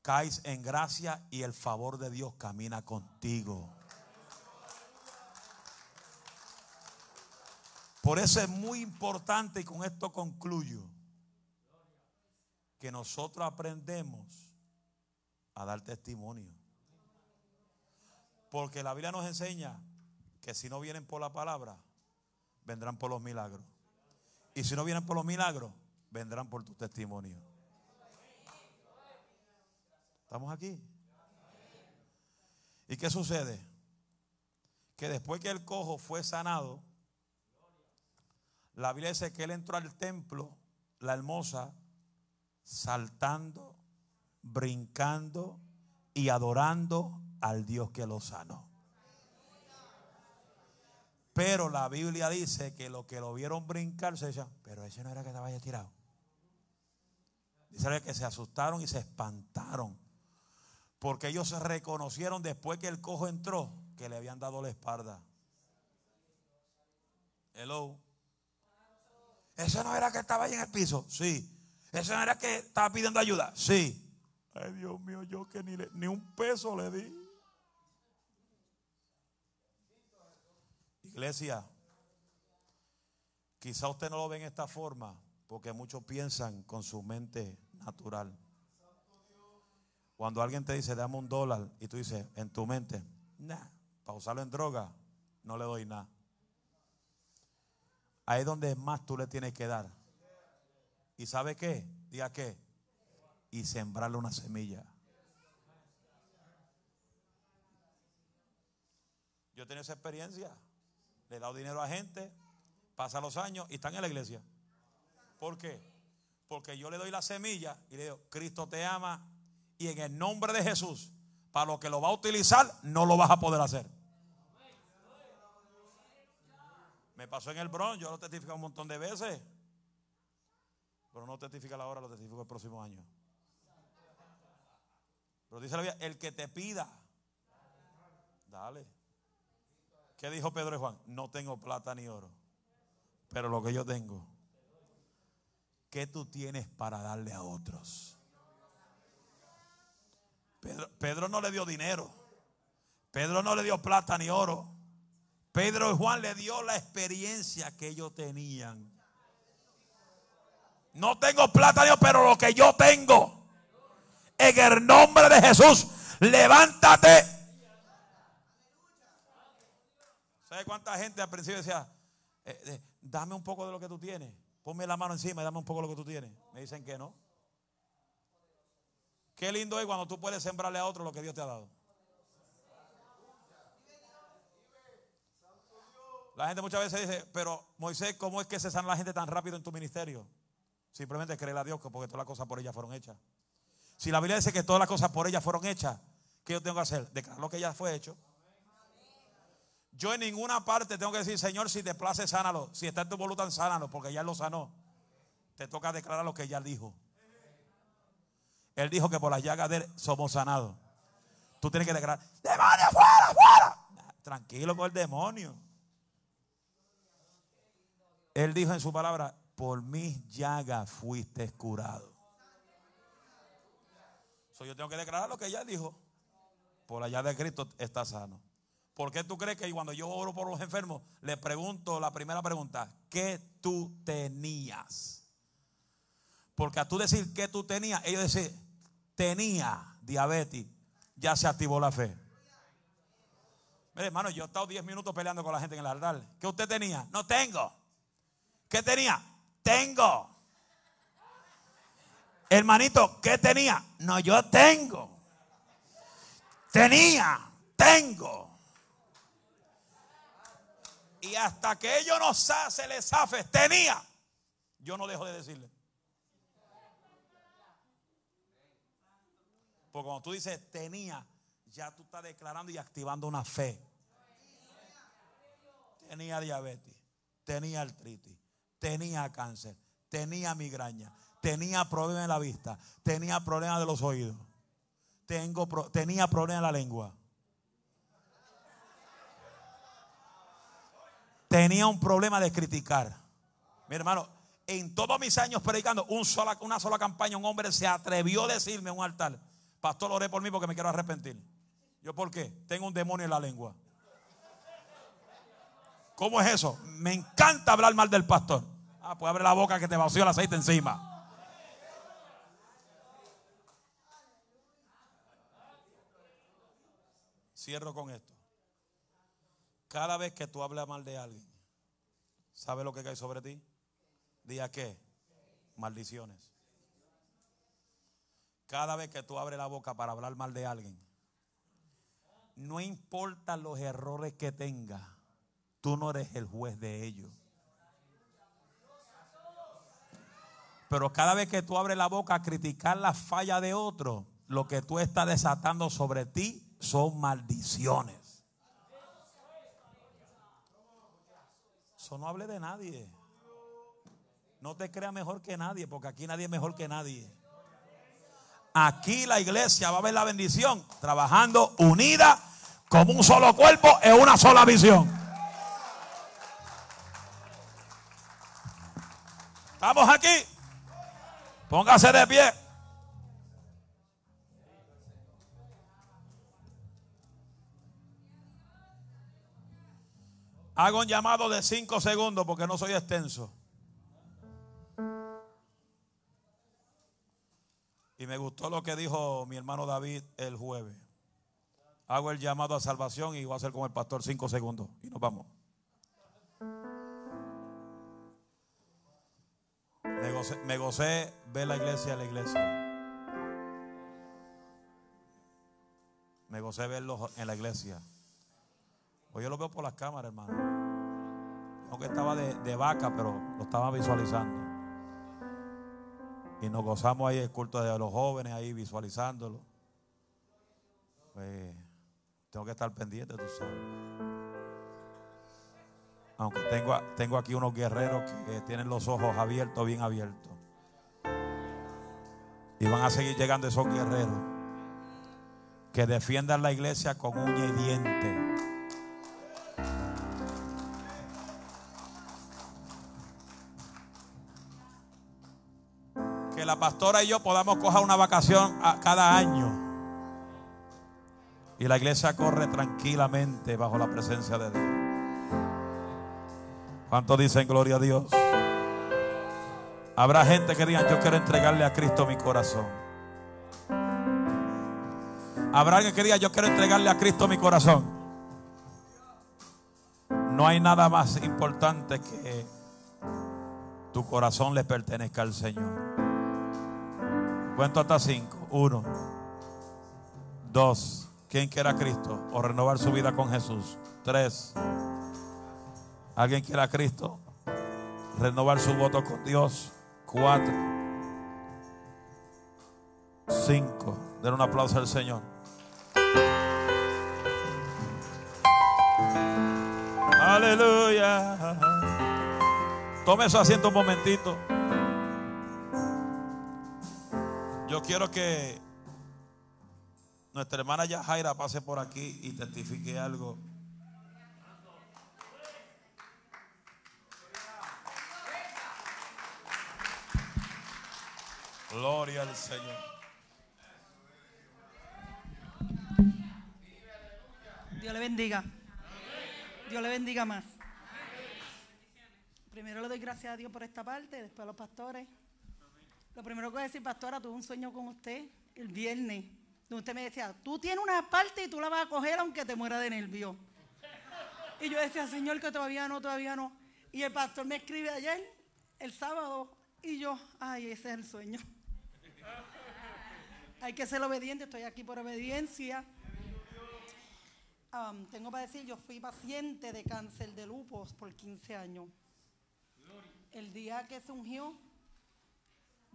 Caes en gracia y el favor de Dios camina contigo. Por eso es muy importante, y con esto concluyo, que nosotros aprendemos a dar testimonio. Porque la Biblia nos enseña que si no vienen por la palabra, vendrán por los milagros. Y si no vienen por los milagros, vendrán por tu testimonio. ¿Estamos aquí? ¿Y qué sucede? Que después que el cojo fue sanado, la Biblia dice que él entró al templo, la hermosa, saltando, brincando y adorando al Dios que lo sanó. Pero la Biblia dice que los que lo vieron brincar se decían, pero ese no era que estaba ahí tirado. Dice que se asustaron y se espantaron. Porque ellos se reconocieron después que el cojo entró que le habían dado la espalda. Hello. ¿Ese no era que estaba ahí en el piso? Sí. ¿Ese no era que estaba pidiendo ayuda? Sí. Ay, Dios mío, yo que ni un peso le di. Iglesia, quizá usted no lo ve en esta forma, porque muchos piensan con su mente natural. Cuando alguien te dice, dame un dólar, y tú dices, en tu mente, nah, para usarlo en droga, no le doy nada. Ahí es donde más tú le tienes que dar. ¿Y sabe qué? Diga qué. Y sembrarle una semilla. Yo tengo esa experiencia. Le he dado dinero a gente, pasa los años y están en la iglesia. ¿Por qué? Porque yo le doy la semilla y le digo, Cristo te ama y en el nombre de Jesús, para lo que lo va a utilizar, no lo vas a poder hacer. Me pasó en el Bronx, yo lo testifico un montón de veces. Pero no testifica la hora, lo testifico el próximo año. Pero dice la Biblia, el que te pida, dale. ¿Qué dijo Pedro y Juan? No tengo plata ni oro, pero lo que yo tengo, ¿qué tú tienes para darle a otros? Pedro, no le dio dinero, Pedro no le dio plata ni oro. Pedro y Juan le dio la experiencia que ellos tenían. No tengo plata, Dios, pero lo que yo tengo, en el nombre de Jesús, levántate. ¿Sabe cuánta gente al principio decía, eh, eh, dame un poco de lo que tú tienes? Ponme la mano encima y dame un poco de lo que tú tienes. Me dicen que no. Qué lindo es cuando tú puedes sembrarle a otro lo que Dios te ha dado. La gente muchas veces dice, pero Moisés, ¿cómo es que se sana la gente tan rápido en tu ministerio? Simplemente creer a Dios porque todas las cosas por ella fueron hechas. Si la Biblia dice que todas las cosas por ella fueron hechas, ¿qué yo tengo que hacer? Declarar lo que ya fue hecho. Yo en ninguna parte tengo que decir, Señor, si te place, sánalo. Si está en tu voluntad, sánalo, porque ya lo sanó. Te toca declarar lo que ya dijo. Él dijo que por las llagas de él somos sanados. Tú tienes que declarar, demonio, fuera, fuera. Tranquilo con el demonio. Él dijo en su palabra, por mis llagas fuiste curado. yo tengo que declarar lo que ella dijo. Por allá de Cristo está sano. ¿Por qué tú crees que cuando yo oro por los enfermos, le pregunto la primera pregunta, ¿qué tú tenías? Porque a tú decir qué tú tenías, ellos decían, tenía diabetes, ya se activó la fe. Mire, hermano, yo he estado 10 minutos peleando con la gente en el altar. ¿Qué usted tenía? No tengo. ¿Qué tenía? Tengo. Hermanito, ¿qué tenía? No, yo tengo. Tenía, tengo. Y hasta que ellos no se les zafe, tenía. Yo no dejo de decirle. Porque cuando tú dices tenía, ya tú estás declarando y activando una fe. Tenía diabetes, tenía artritis, tenía cáncer, tenía migraña, tenía problemas en la vista, tenía problemas de los oídos, tengo, tenía problemas en la lengua. Tenía un problema de criticar. Mi hermano, en todos mis años predicando, una sola campaña, un hombre se atrevió a decirme en un altar, pastor, oré por mí porque me quiero arrepentir. ¿Yo por qué? Tengo un demonio en la lengua. ¿Cómo es eso? Me encanta hablar mal del pastor. Ah, pues abre la boca que te vació el aceite encima. Cierro con esto. Cada vez que tú hablas mal de alguien, ¿sabe lo que cae sobre ti? Día qué? Maldiciones. Cada vez que tú abres la boca para hablar mal de alguien, no importa los errores que tenga, tú no eres el juez de ellos. Pero cada vez que tú abres la boca a criticar la falla de otro, lo que tú estás desatando sobre ti son maldiciones. Eso no hable de nadie. No te creas mejor que nadie, porque aquí nadie es mejor que nadie. Aquí la iglesia va a ver la bendición trabajando unida como un solo cuerpo en una sola visión. Estamos aquí. Póngase de pie. Hago un llamado de cinco segundos porque no soy extenso. Y me gustó lo que dijo mi hermano David el jueves. Hago el llamado a salvación y voy a hacer con el pastor cinco segundos. Y nos vamos. Me gocé, ver la iglesia, la iglesia. Me gocé verlos en la iglesia. Hoy yo lo veo por las cámaras, hermano. Aunque estaba de, vaca, pero lo estaba visualizando. Y nos gozamos ahí el culto de los jóvenes, ahí visualizándolo. Pues, tengo que estar pendiente, tú sabes. Aunque tengo, tengo aquí unos guerreros que tienen los ojos abiertos, bien abiertos. Y van a seguir llegando esos guerreros que defiendan la iglesia con uña y diente. La pastora y yo podamos coger una vacación a cada año. Y la iglesia corre tranquilamente bajo la presencia de Dios. ¿Cuántos dicen gloria a Dios? Habrá gente que diga, yo quiero entregarle a Cristo mi corazón. Habrá alguien que diga, yo quiero entregarle a Cristo mi corazón. No hay nada más importante que tu corazón le pertenezca al Señor. Cuento hasta cinco. Uno, dos. ¿Quién quiera Cristo o renovar su vida con Jesús? Tres. ¿Alguien quiere a Cristo? Renovar su voto con Dios. Cuatro. Cinco. Den un aplauso al Señor. Aleluya. Tome su asiento un momentito. Yo quiero que nuestra hermana Yajaira pase por aquí y testifique algo. Gloria al Señor. Dios le bendiga. Dios le bendiga más. Primero le doy gracias a Dios por esta parte, después a los pastores. Lo primero que voy a decir, pastora, tuve un sueño con usted el viernes, donde usted me decía, tú tienes una parte y tú la vas a coger aunque te muera de nervio. Y yo decía, Señor, que todavía no, todavía no. Y el pastor me escribe ayer, el sábado, y yo, ay, ese es el sueño. Hay que ser obediente, estoy aquí por obediencia. tengo para decir, yo fui paciente de cáncer de lupus por 15 años. El día que se ungió,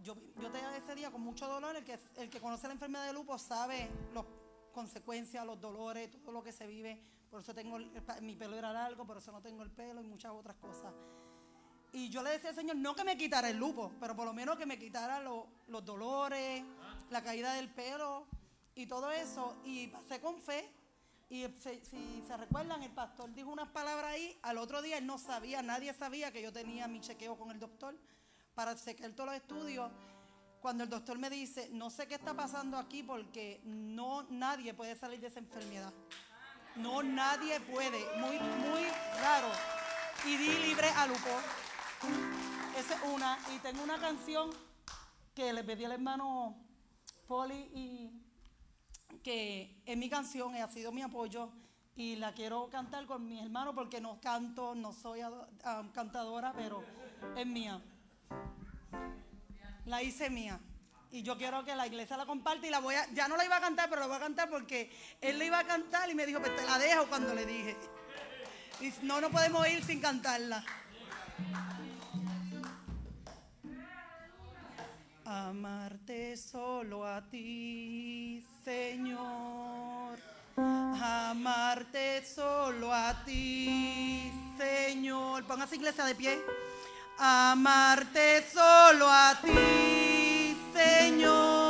yo, yo tenía ese día con mucho dolor. El que, el que conoce la enfermedad de lupus sabe las consecuencias, los dolores, todo lo que se vive. Por eso tengo, mi pelo era largo, por eso no tengo el pelo y muchas otras cosas. Y yo le decía al Señor, no que me quitara el lupo, pero por lo menos que me quitara los dolores, la caída del pelo y todo eso. Y pasé con fe. Y si se recuerdan, el pastor dijo unas palabras ahí. Al otro día él no sabía, nadie sabía que yo tenía mi chequeo con el doctor para chequear todos los estudios. Cuando el doctor me dice, no sé qué está pasando aquí porque no nadie puede salir de esa enfermedad. No, nadie puede. Muy, muy raro. Y di libre a Lupo. Esa es una. Y tengo una canción que le pedí al hermano Poli y que es mi canción y ha sido mi apoyo y la quiero cantar con mi hermano porque no canto, no soy cantadora, pero es mía. La hice mía. Y yo quiero que la iglesia la comparte y la voy a, ya no la iba a cantar, pero la voy a cantar porque él la iba a cantar y me dijo, pues te la dejo cuando le dije. Y no, no podemos ir sin cantarla. Amarte solo a ti, Señor. Amarte solo a ti, Señor. Póngase iglesia de pie. Amarte solo a ti, Señor.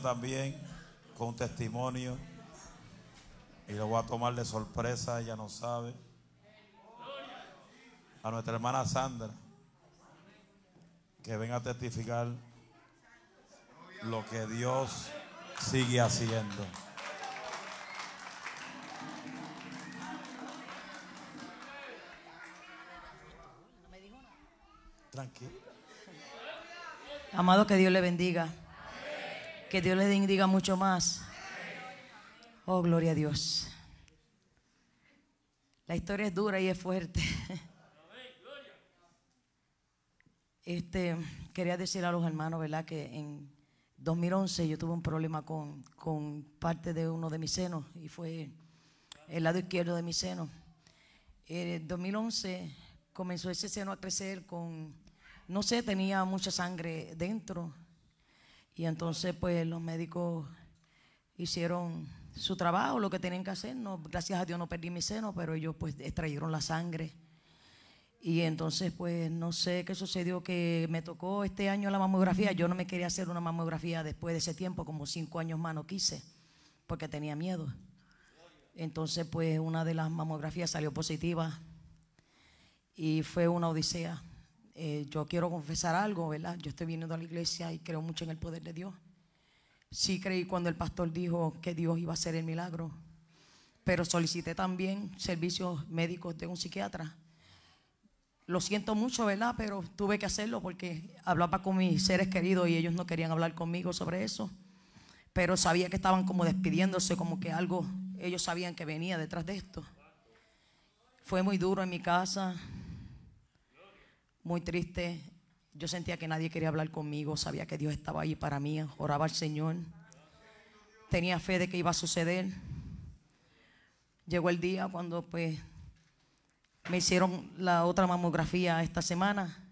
También con un testimonio. Y lo voy a tomar de sorpresa, ella no sabe. A nuestra hermana Sandra, que venga a testificar lo que Dios sigue haciendo. Tranquilo. Amado, que Dios le bendiga. Que Dios le bendiga mucho más. Oh, gloria a Dios. La historia es dura y es fuerte. Este, quería decir a los hermanos, ¿verdad? Que en 2011 yo tuve un problema con, con parte de uno de mis senos y fue el lado izquierdo de mi seno. En 2011 comenzó ese seno a crecer con, no sé, tenía mucha sangre dentro. Y entonces pues los médicos hicieron su trabajo, lo que tenían que hacer. No, gracias a Dios no perdí mi seno, pero ellos pues extrayeron la sangre. Y entonces, pues no sé qué sucedió, que me tocó este año la mamografía. Yo no me quería hacer una mamografía después de ese tiempo, como cinco años más no quise, porque tenía miedo. Entonces, pues una de las mamografías salió positiva y fue una odisea. Eh, yo quiero confesar algo, ¿verdad? Yo estoy viniendo a la iglesia y creo mucho en el poder de Dios. Sí creí cuando el pastor dijo que Dios iba a hacer el milagro, pero solicité también servicios médicos de un psiquiatra lo siento mucho, ¿verdad? Pero tuve que hacerlo porque hablaba con mis seres queridos y ellos no querían hablar conmigo sobre eso. Pero sabía que estaban como despidiéndose, como que algo, ellos sabían que venía detrás de esto. Fue muy duro en mi casa, muy triste. Yo sentía que nadie quería hablar conmigo, sabía que Dios estaba ahí para mí, oraba al Señor. Tenía fe de que iba a suceder. Llegó el día cuando pues me hicieron la otra mamografía esta semana.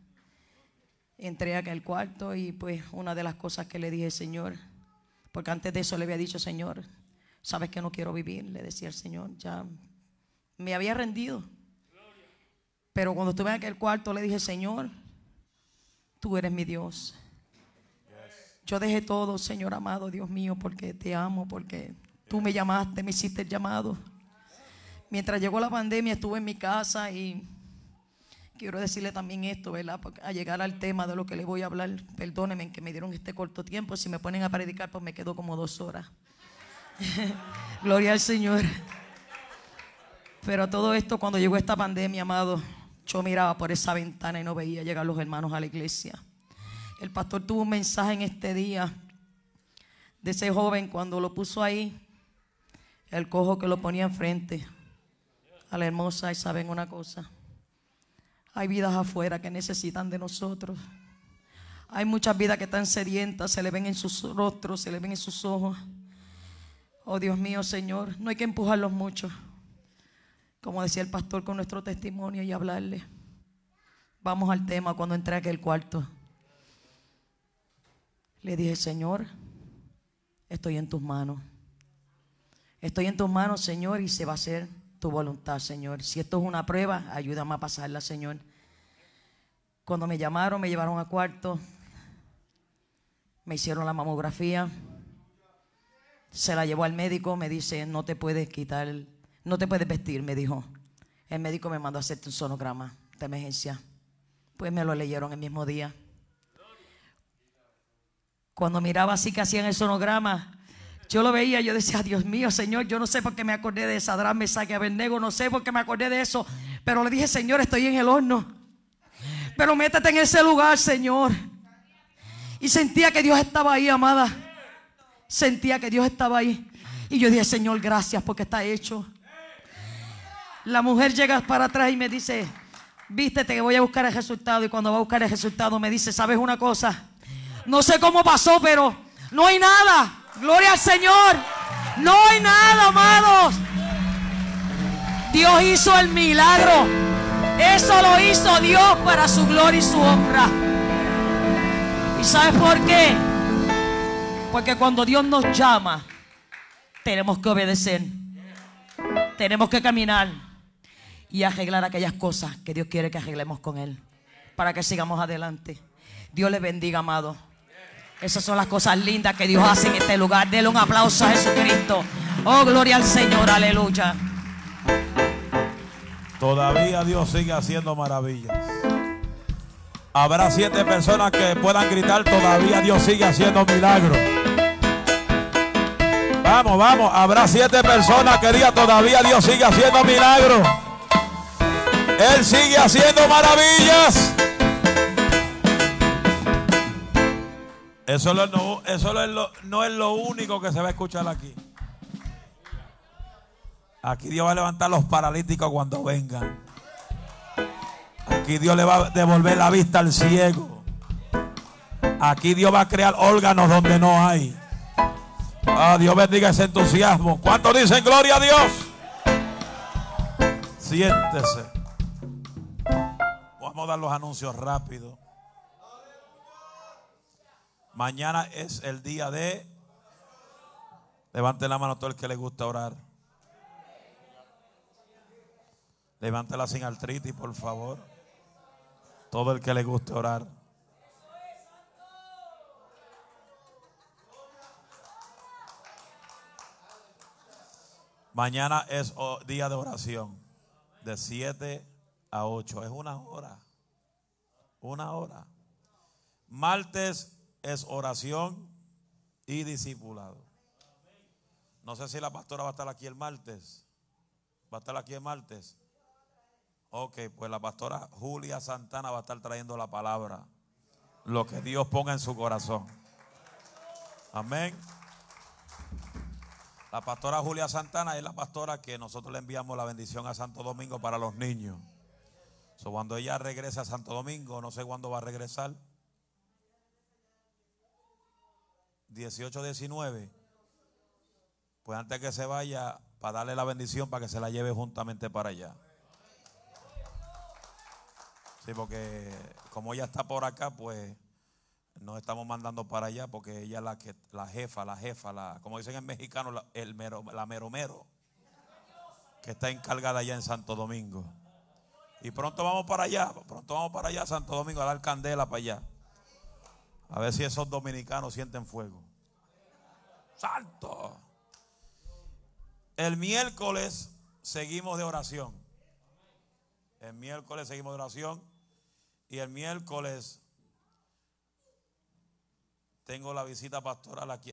Entré acá al cuarto y pues una de las cosas que le dije, Señor, porque antes de eso le había dicho, Señor, sabes que no quiero vivir, le decía el Señor, ya me había rendido. Pero cuando estuve en aquel cuarto le dije, Señor, tú eres mi Dios. Yo dejé todo, Señor amado, Dios mío, porque te amo, porque tú me llamaste, me hiciste el llamado mientras llegó la pandemia estuve en mi casa y quiero decirle también esto, ¿verdad? A llegar al tema de lo que le voy a hablar, perdónenme que me dieron este corto tiempo, si me ponen a predicar pues me quedo como dos horas. *laughs* Gloria al Señor. Pero todo esto cuando llegó esta pandemia, amado, yo miraba por esa ventana y no veía llegar los hermanos a la iglesia. El pastor tuvo un mensaje en este día de ese joven cuando lo puso ahí, el cojo que lo ponía enfrente a la hermosa y saben una cosa. Hay vidas afuera que necesitan de nosotros. Hay muchas vidas que están sedientas, se le ven en sus rostros, se le ven en sus ojos. Oh Dios mío, Señor, no hay que empujarlos mucho. Como decía el pastor con nuestro testimonio y hablarle. Vamos al tema cuando entré a aquel cuarto. Le dije, Señor, estoy en tus manos. Estoy en tus manos, Señor, y se va a hacer tu voluntad, Señor. Si esto es una prueba, ayúdame a pasarla, Señor. Cuando me llamaron, me llevaron a cuarto, me hicieron la mamografía, se la llevó al médico, me dice, no te puedes quitar, no te puedes vestir, me dijo. El médico me mandó a hacerte un sonograma de emergencia. Pues me lo leyeron el mismo día. Cuando miraba así que hacían el sonograma, yo lo veía, yo decía, Dios mío, Señor, yo no sé por qué me acordé de Sadrán, Mesaque, Abednego, no sé por qué me acordé de eso, pero le dije, Señor, estoy en el horno. Pero métete en ese lugar, Señor. Y sentía que Dios estaba ahí, amada. Sentía que Dios estaba ahí. Y yo dije, Señor, gracias porque está hecho. La mujer llega para atrás y me dice, vístete que voy a buscar el resultado. Y cuando va a buscar el resultado me dice, ¿sabes una cosa? No sé cómo pasó, pero no hay nada. Gloria al Señor. No hay nada, amados. Dios hizo el milagro. Eso lo hizo Dios para su gloria y su honra. ¿Y sabes por qué? Porque cuando Dios nos llama, tenemos que obedecer. Tenemos que caminar y arreglar aquellas cosas que Dios quiere que arreglemos con Él. Para que sigamos adelante. Dios le bendiga, amado. Esas son las cosas lindas que Dios hace en este lugar. Dele un aplauso a Jesucristo. Oh, gloria al Señor, aleluya. Todavía Dios sigue haciendo maravillas. Habrá siete personas que puedan gritar, todavía Dios sigue haciendo milagros. Vamos, vamos, habrá siete personas que digan, todavía Dios sigue haciendo milagros. Él sigue haciendo maravillas. Eso, no, es lo, es lo único que se va a escuchar aquí. Aquí Dios va a levantar los paralíticos cuando vengan. Aquí Dios le va a devolver la vista al ciego. Aquí Dios va a crear órganos donde no hay. Ah, Dios bendiga ese entusiasmo. ¿Cuántos dicen gloria a Dios? Siéntese. Vamos a dar los anuncios rápido. Mañana es el día de... Levante la mano todo el que le gusta orar. Levántela sin artritis, por favor. Todo el que le guste orar. Mañana es día de oración. De 7 a 8. Es una hora. Una hora. Martes es oración y discipulado. No sé si la pastora va a estar aquí el martes. ¿Va a estar aquí el martes? Ok, pues la pastora Julia Santana va a estar trayendo la palabra. Lo que Dios ponga en su corazón. Amén. La pastora Julia Santana es la pastora que nosotros le enviamos la bendición a Santo Domingo para los niños. Cuando ella regrese a Santo Domingo, no sé cuándo va a regresar. 18, 19. Pues antes que se vaya, para darle la bendición para que se la lleve juntamente para allá. Sí, porque como ella está por acá, pues nos estamos mandando para allá porque ella es la, que, la jefa, la jefa, la, como dicen en mexicano, la, el mero, la mero mero, que está encargada allá en Santo Domingo. Y pronto vamos para allá, pronto vamos para allá, Santo Domingo, a dar candela para allá. A ver si esos dominicanos sienten fuego. Santo. El miércoles seguimos de oración. El miércoles seguimos de oración. Y el miércoles tengo la visita pastoral aquí.